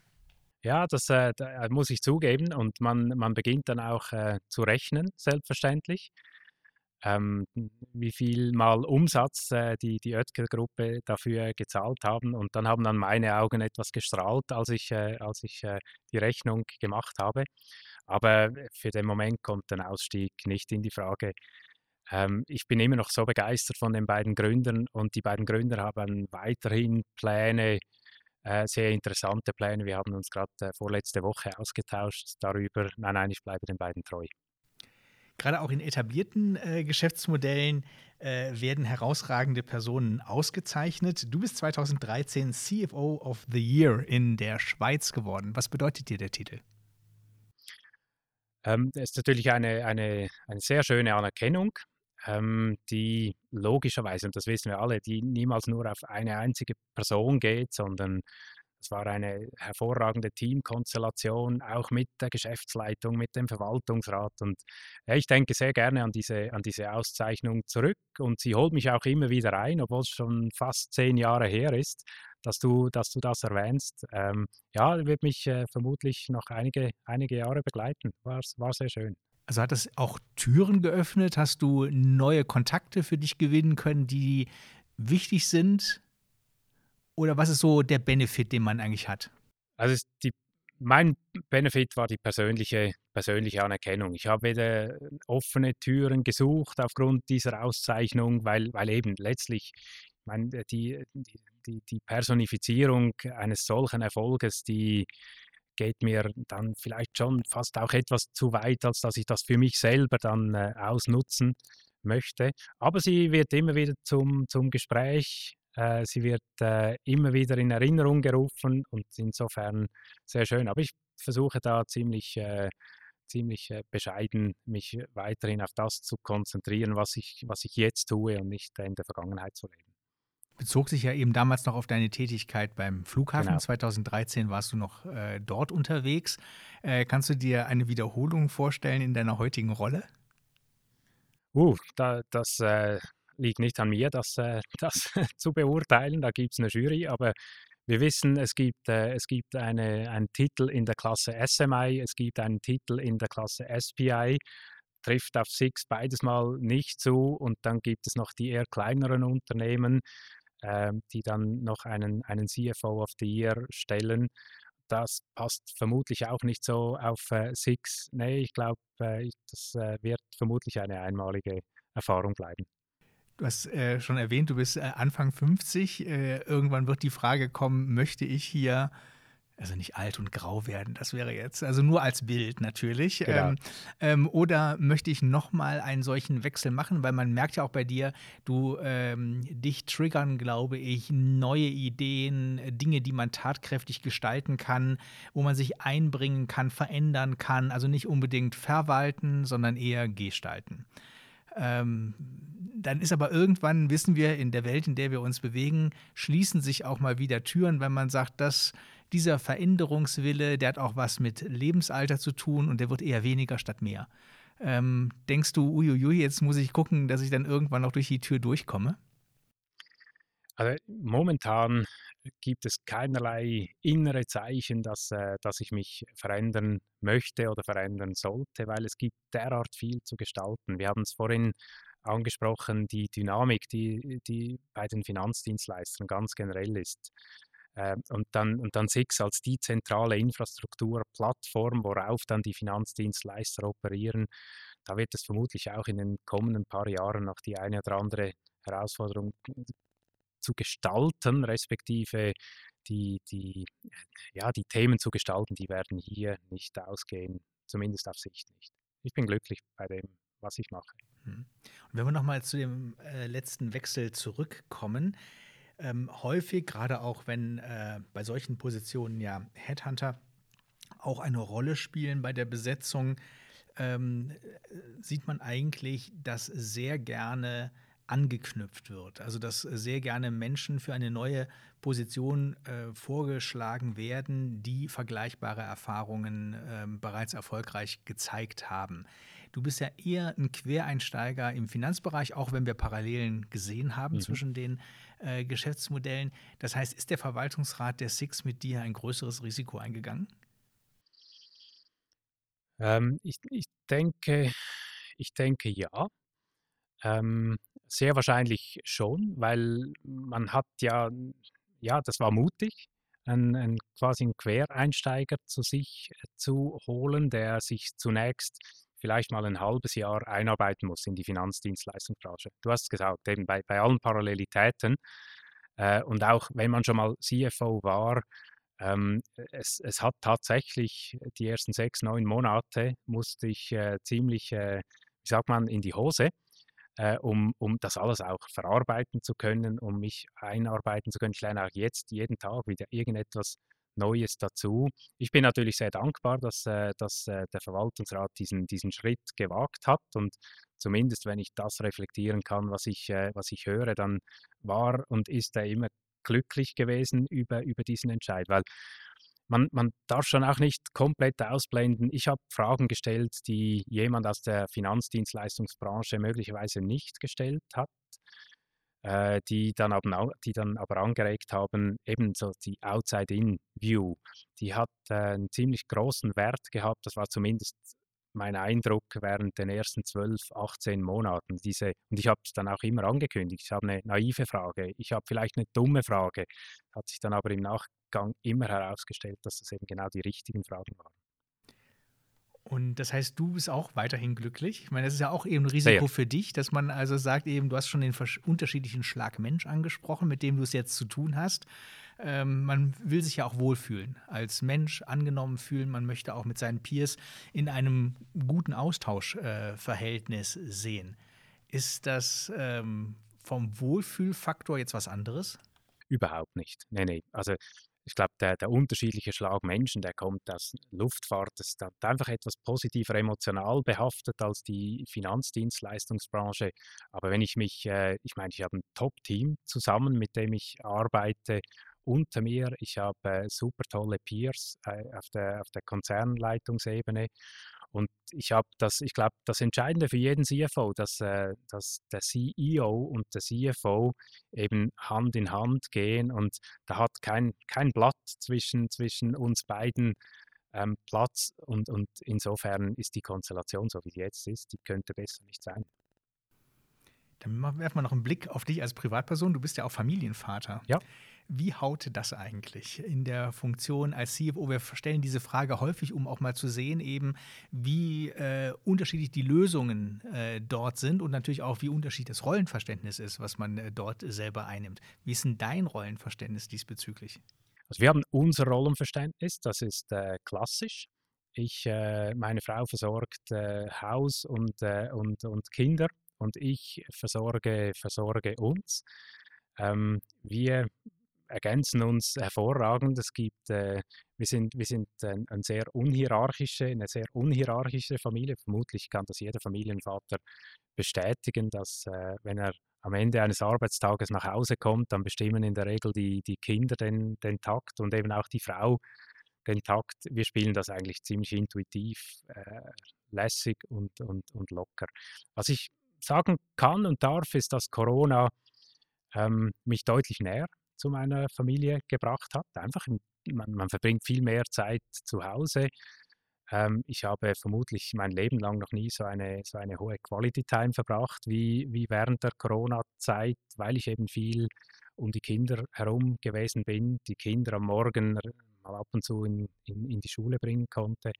Ja, das äh, da muss ich zugeben. Und man, man beginnt dann auch äh, zu rechnen, selbstverständlich ähm, wie viel mal Umsatz äh, die, die Oetker-Gruppe dafür gezahlt haben. Und dann haben dann meine Augen etwas gestrahlt, als ich, äh, als ich äh, die Rechnung gemacht habe. Aber für den Moment kommt ein Ausstieg nicht in die Frage. Ähm, ich bin immer noch so begeistert von den beiden Gründern und die beiden Gründer haben weiterhin Pläne, äh, sehr interessante Pläne. Wir haben uns gerade äh, vorletzte Woche ausgetauscht darüber. Nein, nein, ich bleibe den beiden treu. Gerade auch in etablierten äh, Geschäftsmodellen äh, werden herausragende Personen ausgezeichnet. Du bist 2013 CFO of the Year in der Schweiz geworden. Was bedeutet dir der Titel? Ähm, das ist natürlich eine, eine, eine sehr schöne Anerkennung, ähm, die logischerweise, und das wissen wir alle, die niemals nur auf eine einzige Person geht, sondern es war eine hervorragende Teamkonstellation, auch mit der Geschäftsleitung, mit dem Verwaltungsrat. Und ja, ich denke sehr gerne an diese, an diese Auszeichnung zurück. Und sie holt mich auch immer wieder ein, obwohl es schon fast zehn Jahre her ist, dass du, dass du das erwähnst. Ähm, ja, wird mich äh, vermutlich noch einige, einige Jahre begleiten. War, war sehr schön. Also hat das auch Türen geöffnet? Hast du neue Kontakte für dich gewinnen können, die wichtig sind oder was ist so der Benefit, den man eigentlich hat? Also die, mein Benefit war die persönliche, persönliche Anerkennung. Ich habe wieder offene Türen gesucht aufgrund dieser Auszeichnung, weil, weil eben letztlich ich meine, die, die, die Personifizierung eines solchen Erfolges, die geht mir dann vielleicht schon fast auch etwas zu weit, als dass ich das für mich selber dann äh, ausnutzen möchte. Aber sie wird immer wieder zum, zum Gespräch äh, sie wird äh, immer wieder in Erinnerung gerufen und insofern sehr schön. Aber ich versuche da ziemlich, äh, ziemlich äh, bescheiden, mich weiterhin auf das zu konzentrieren, was ich, was ich jetzt tue und nicht in der Vergangenheit zu leben. Bezog sich ja eben damals noch auf deine Tätigkeit beim Flughafen. Genau. 2013 warst du noch äh, dort unterwegs. Äh, kannst du dir eine Wiederholung vorstellen in deiner heutigen Rolle? Uh, da, das liegt nicht an mir, das, äh, das zu beurteilen. Da gibt es eine Jury, aber wir wissen, es gibt, äh, es gibt eine, einen Titel in der Klasse SMI, es gibt einen Titel in der Klasse SPI, trifft auf Six beides mal nicht zu und dann gibt es noch die eher kleineren Unternehmen, äh, die dann noch einen, einen CFO of the Year stellen. Das passt vermutlich auch nicht so auf äh, Six. Nee, ich glaube, äh, das äh, wird vermutlich eine einmalige Erfahrung bleiben. Du hast äh, schon erwähnt, du bist äh, Anfang 50. Äh, irgendwann wird die Frage kommen, möchte ich hier, also nicht alt und grau werden, das wäre jetzt, also nur als Bild natürlich. Genau. Ähm, ähm, oder möchte ich nochmal einen solchen Wechsel machen, weil man merkt ja auch bei dir, du ähm, dich triggern, glaube ich, neue Ideen, Dinge, die man tatkräftig gestalten kann, wo man sich einbringen kann, verändern kann. Also nicht unbedingt verwalten, sondern eher gestalten. Ähm, dann ist aber irgendwann, wissen wir, in der Welt, in der wir uns bewegen, schließen sich auch mal wieder Türen, wenn man sagt, dass dieser Veränderungswille, der hat auch was mit Lebensalter zu tun und der wird eher weniger statt mehr. Ähm, denkst du, uiuiui, jetzt muss ich gucken, dass ich dann irgendwann noch durch die Tür durchkomme? Also momentan gibt es keinerlei innere Zeichen, dass, äh, dass ich mich verändern möchte oder verändern sollte, weil es gibt derart viel zu gestalten. Wir haben es vorhin angesprochen, die Dynamik, die, die bei den Finanzdienstleistern ganz generell ist. Ähm, und, dann, und dann SIX als die zentrale Infrastrukturplattform, worauf dann die Finanzdienstleister operieren, da wird es vermutlich auch in den kommenden paar Jahren noch die eine oder andere Herausforderung zu gestalten, respektive die, die, ja, die Themen zu gestalten, die werden hier nicht ausgehen, zumindest auf Sicht nicht. Ich bin glücklich bei dem, was ich mache. Mhm. Und wenn wir nochmal zu dem äh, letzten Wechsel zurückkommen, ähm, häufig, gerade auch wenn äh, bei solchen Positionen ja Headhunter auch eine Rolle spielen bei der Besetzung, ähm, sieht man eigentlich, dass sehr gerne angeknüpft wird. Also dass sehr gerne Menschen für eine neue Position äh, vorgeschlagen werden, die vergleichbare Erfahrungen äh, bereits erfolgreich gezeigt haben. Du bist ja eher ein Quereinsteiger im Finanzbereich, auch wenn wir Parallelen gesehen haben mhm. zwischen den äh, Geschäftsmodellen. Das heißt, ist der Verwaltungsrat der Six mit dir ein größeres Risiko eingegangen? Ähm, ich, ich, denke, ich denke ja. Ähm, sehr wahrscheinlich schon, weil man hat ja, ja, das war mutig, einen, einen quasi einen Quereinsteiger zu sich äh, zu holen, der sich zunächst vielleicht mal ein halbes Jahr einarbeiten muss in die Finanzdienstleistungsbranche. Du hast gesagt, eben bei, bei allen Parallelitäten äh, und auch wenn man schon mal CFO war, ähm, es, es, hat tatsächlich die ersten sechs, neun Monate musste ich äh, ziemlich äh, wie sagt man, in die Hose, äh, um, um das alles auch verarbeiten zu können, um mich einarbeiten zu können. Ich lerne auch jetzt jeden Tag wieder irgendetwas Neues dazu. Ich bin natürlich sehr dankbar, dass, äh, dass äh, der Verwaltungsrat diesen, diesen Schritt gewagt hat und zumindest wenn ich das reflektieren kann, was ich, äh, was ich höre, dann war und ist er immer glücklich gewesen über, über diesen Entscheid, weil man, man darf schon auch nicht komplett ausblenden. Ich habe Fragen gestellt, die jemand aus der Finanzdienstleistungsbranche möglicherweise nicht gestellt hat, äh, die, dann aber, die dann aber angeregt haben, eben so die Outside-In-View. Die hat äh, einen ziemlich großen Wert gehabt. Das war zumindest mein Eindruck während den ersten 12, 18 Monaten. Diese, und ich habe es dann auch immer angekündigt. Ich habe eine naive Frage, ich habe vielleicht eine dumme Frage. Hat sich dann aber im Nachgang immer herausgestellt, dass das eben genau die richtigen Fragen waren. Und das heißt, du bist auch weiterhin glücklich. Ich meine, das ist ja auch eben ein Risiko Sehr. für dich, dass man also sagt, eben, du hast schon den unterschiedlichen Schlag Mensch angesprochen, mit dem du es jetzt zu tun hast. Ähm, man will sich ja auch wohlfühlen, als Mensch angenommen fühlen. Man möchte auch mit seinen Peers in einem guten Austauschverhältnis äh, sehen. Ist das ähm, vom Wohlfühlfaktor jetzt was anderes? Überhaupt nicht. Nee, nee. Also ich glaube, der, der, unterschiedliche Schlag Menschen, der kommt aus Luftfahrt, das ist einfach etwas positiver emotional behaftet als die Finanzdienstleistungsbranche. Aber wenn ich mich, äh, ich meine, ich habe ein Top-Team zusammen, mit dem ich arbeite unter mir. Ich habe äh, super tolle Peers äh, auf, der, auf der Konzernleitungsebene. Und ich habe das, ich glaube, das Entscheidende für jeden CFO, dass, äh, dass der CEO und der CFO eben Hand in Hand gehen und da hat kein, kein Blatt zwischen, zwischen uns beiden ähm, Platz und, und insofern ist die Konstellation so, wie sie jetzt ist, die könnte besser nicht sein. Dann werfen wir noch einen Blick auf dich als Privatperson. Du bist ja auch Familienvater. Ja. Wie haut das eigentlich in der Funktion als CFO? Wir stellen diese Frage häufig, um auch mal zu sehen, eben wie äh, unterschiedlich die Lösungen äh, dort sind und natürlich auch, wie unterschiedlich das Rollenverständnis ist, was man äh, dort selber einnimmt. Wie ist denn dein Rollenverständnis diesbezüglich? Also wir haben unser Rollenverständnis, das ist äh, klassisch. Ich, äh, meine Frau versorgt äh, Haus und, und, und Kinder und ich versorge, versorge uns. Ähm, wir ergänzen uns hervorragend. Es gibt, äh, wir sind, wir sind ein, ein, sehr unhierarchische, eine sehr unhierarchische Familie. Vermutlich kann das jeder Familienvater bestätigen, dass äh, wenn er am Ende eines Arbeitstages nach Hause kommt, dann bestimmen in der Regel die, die Kinder den, den Takt und eben auch die Frau den Takt. Wir spielen das eigentlich ziemlich intuitiv, äh, lässig und, und, und locker. Was ich sagen kann und darf, ist, dass Corona ähm, mich deutlich näher zu meiner Familie gebracht hat. Einfach, man, man verbringt viel mehr Zeit zu Hause. Ähm, ich habe vermutlich mein Leben lang noch nie so eine, so eine hohe Quality Time verbracht wie, wie während der Corona-Zeit, weil ich eben viel um die Kinder herum gewesen bin, die Kinder am Morgen mal ab und zu in, in, in die Schule bringen konnte.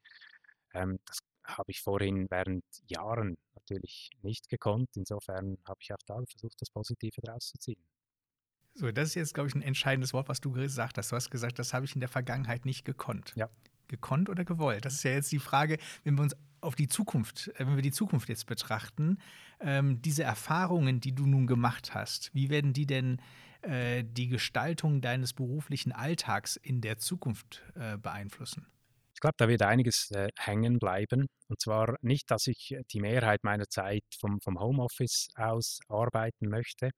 Ähm, das habe ich vorhin während Jahren natürlich nicht gekonnt. Insofern habe ich auch da versucht, das Positive daraus zu ziehen. So, das ist jetzt, glaube ich, ein entscheidendes Wort, was du gesagt hast. Du hast gesagt, das habe ich in der Vergangenheit nicht gekonnt. Ja. Gekonnt oder gewollt? Das ist ja jetzt die Frage, wenn wir uns auf die Zukunft, äh, wenn wir die Zukunft jetzt betrachten, ähm, diese Erfahrungen, die du nun gemacht hast, wie werden die denn äh, die Gestaltung deines beruflichen Alltags in der Zukunft äh, beeinflussen? Ich glaube, da wird einiges äh, hängen bleiben. Und zwar nicht, dass ich die Mehrheit meiner Zeit vom, vom Homeoffice aus arbeiten möchte,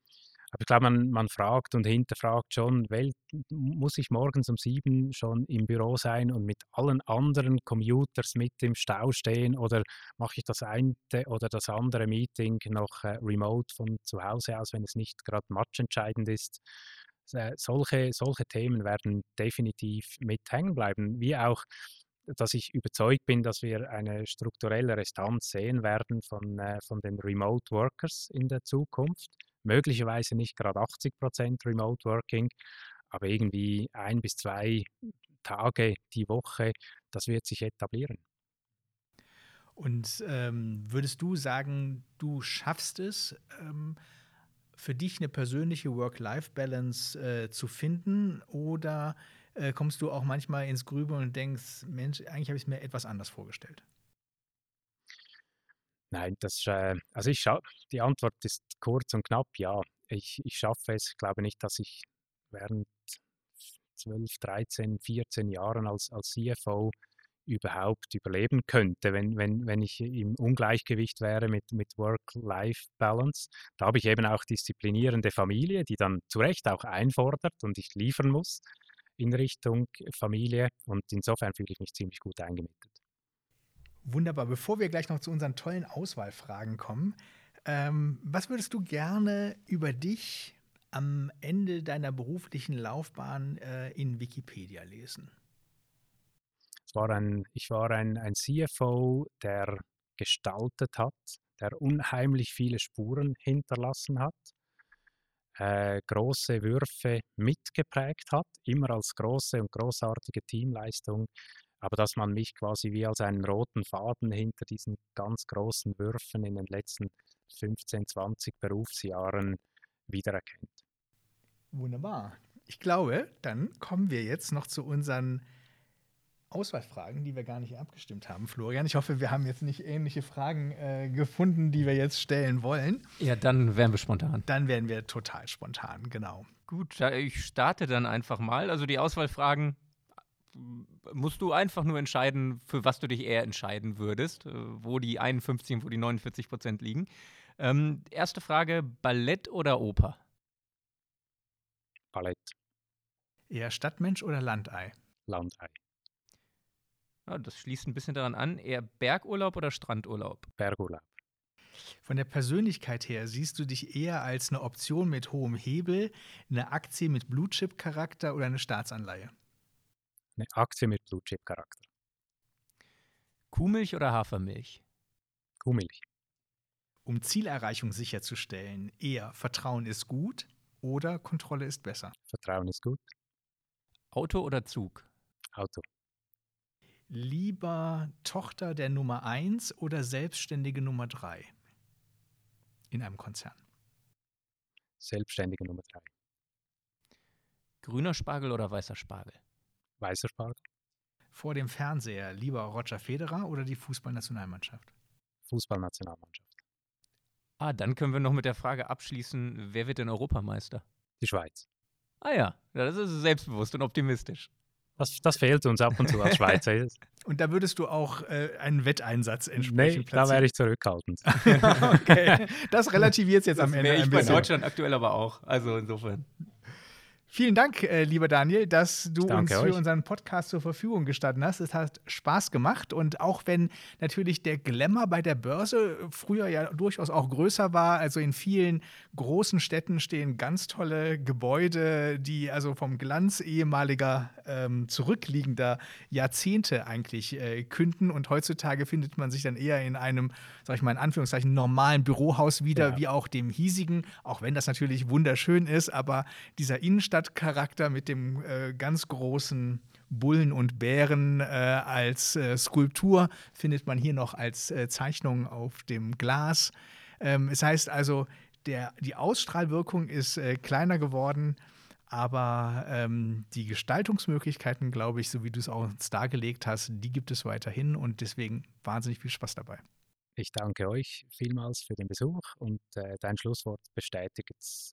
aber ich glaube, man, man fragt und hinterfragt schon, wel, muss ich morgens um sieben schon im Büro sein und mit allen anderen Commuters mit im Stau stehen oder mache ich das eine oder das andere Meeting noch äh, remote von zu Hause aus, wenn es nicht gerade matchentscheidend ist? Äh, solche, solche Themen werden definitiv mit hängen bleiben, wie auch dass ich überzeugt bin, dass wir eine strukturelle Restanz sehen werden von, äh, von den Remote Workers in der Zukunft möglicherweise nicht gerade 80 Prozent Remote Working, aber irgendwie ein bis zwei Tage die Woche, das wird sich etablieren. Und ähm, würdest du sagen, du schaffst es, ähm, für dich eine persönliche Work-Life-Balance äh, zu finden? Oder äh, kommst du auch manchmal ins Grübeln und denkst, Mensch, eigentlich habe ich es mir etwas anders vorgestellt? Nein, das, äh, also ich die Antwort ist kurz und knapp, ja. Ich, ich schaffe es, ich glaube nicht, dass ich während 12, 13, 14 Jahren als, als CFO überhaupt überleben könnte, wenn, wenn, wenn ich im Ungleichgewicht wäre mit, mit Work-Life-Balance. Da habe ich eben auch disziplinierende Familie, die dann zu Recht auch einfordert und ich liefern muss in Richtung Familie. Und insofern fühle ich mich ziemlich gut eingemietet. Wunderbar. Bevor wir gleich noch zu unseren tollen Auswahlfragen kommen, ähm, was würdest du gerne über dich am Ende deiner beruflichen Laufbahn äh, in Wikipedia lesen? war ein, ich war ein, ein CFO, der gestaltet hat, der unheimlich viele Spuren hinterlassen hat, äh, große Würfe mitgeprägt hat, immer als große und großartige Teamleistung, aber dass man mich quasi wie als einen roten Faden hinter diesen ganz großen Würfen in den letzten 15, 20 Berufsjahren wiedererkennt. Wunderbar. Ich glaube, dann kommen wir jetzt noch zu unseren Auswahlfragen, die wir gar nicht abgestimmt haben, Florian. Ich hoffe, wir haben jetzt nicht ähnliche Fragen äh, gefunden, die wir jetzt stellen wollen. Ja, dann wären wir spontan. Dann werden wir total spontan, genau. Gut, ich starte dann einfach mal. Also die Auswahlfragen musst du einfach nur entscheiden, für was du dich eher entscheiden würdest, äh, wo die 51 und wo die 49 Prozent liegen. Ähm, erste Frage: Ballett oder Oper? Ballett. Eher Stadtmensch oder Landei? Landei. Ja, das schließt ein bisschen daran an. Eher Bergurlaub oder Strandurlaub? Bergurlaub. Von der Persönlichkeit her siehst du dich eher als eine Option mit hohem Hebel, eine Aktie mit Blue Chip Charakter oder eine Staatsanleihe? Eine Aktie mit Blue Chip Charakter. Kuhmilch oder Hafermilch? Kuhmilch. Um Zielerreichung sicherzustellen, eher Vertrauen ist gut oder Kontrolle ist besser? Vertrauen ist gut. Auto oder Zug? Auto lieber Tochter der Nummer 1 oder selbstständige Nummer 3 in einem Konzern? Selbstständige Nummer 3. Grüner Spargel oder weißer Spargel? Weißer Spargel. Vor dem Fernseher lieber Roger Federer oder die Fußballnationalmannschaft? Fußballnationalmannschaft. Ah, dann können wir noch mit der Frage abschließen, wer wird denn Europameister? Die Schweiz. Ah ja, das ist selbstbewusst und optimistisch. Das, das fehlt uns ab und zu als Schweizer. Und da würdest du auch äh, einen Wetteinsatz entsprechend nee, da wäre ich zurückhaltend. okay, das relativiert es jetzt das am Ende. Ich ein bei Deutschland aktuell aber auch. Also insofern. Vielen Dank, äh, lieber Daniel, dass du uns für euch. unseren Podcast zur Verfügung gestanden hast. Es hat Spaß gemacht und auch wenn natürlich der Glamour bei der Börse früher ja durchaus auch größer war, also in vielen großen Städten stehen ganz tolle Gebäude, die also vom Glanz ehemaliger ähm, zurückliegender Jahrzehnte eigentlich äh, künden und heutzutage findet man sich dann eher in einem, sag ich mal in Anführungszeichen, normalen Bürohaus wieder, ja. wie auch dem hiesigen, auch wenn das natürlich wunderschön ist, aber dieser Innenstadt Stadtcharakter mit dem äh, ganz großen Bullen und Bären äh, als äh, Skulptur findet man hier noch als äh, Zeichnung auf dem Glas. Ähm, es heißt also, der, die Ausstrahlwirkung ist äh, kleiner geworden, aber ähm, die Gestaltungsmöglichkeiten, glaube ich, so wie du es auch uns dargelegt hast, die gibt es weiterhin und deswegen wahnsinnig viel Spaß dabei. Ich danke euch vielmals für den Besuch und äh, dein Schlusswort bestätigt,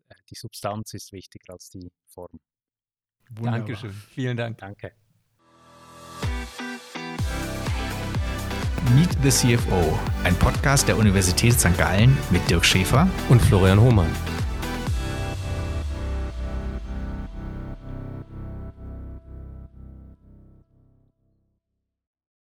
äh, die Substanz ist wichtiger als die Form. Wunderbar. Dankeschön. Vielen Dank. Danke. Meet the CFO, ein Podcast der Universität St. Gallen mit Dirk Schäfer und Florian Hohmann.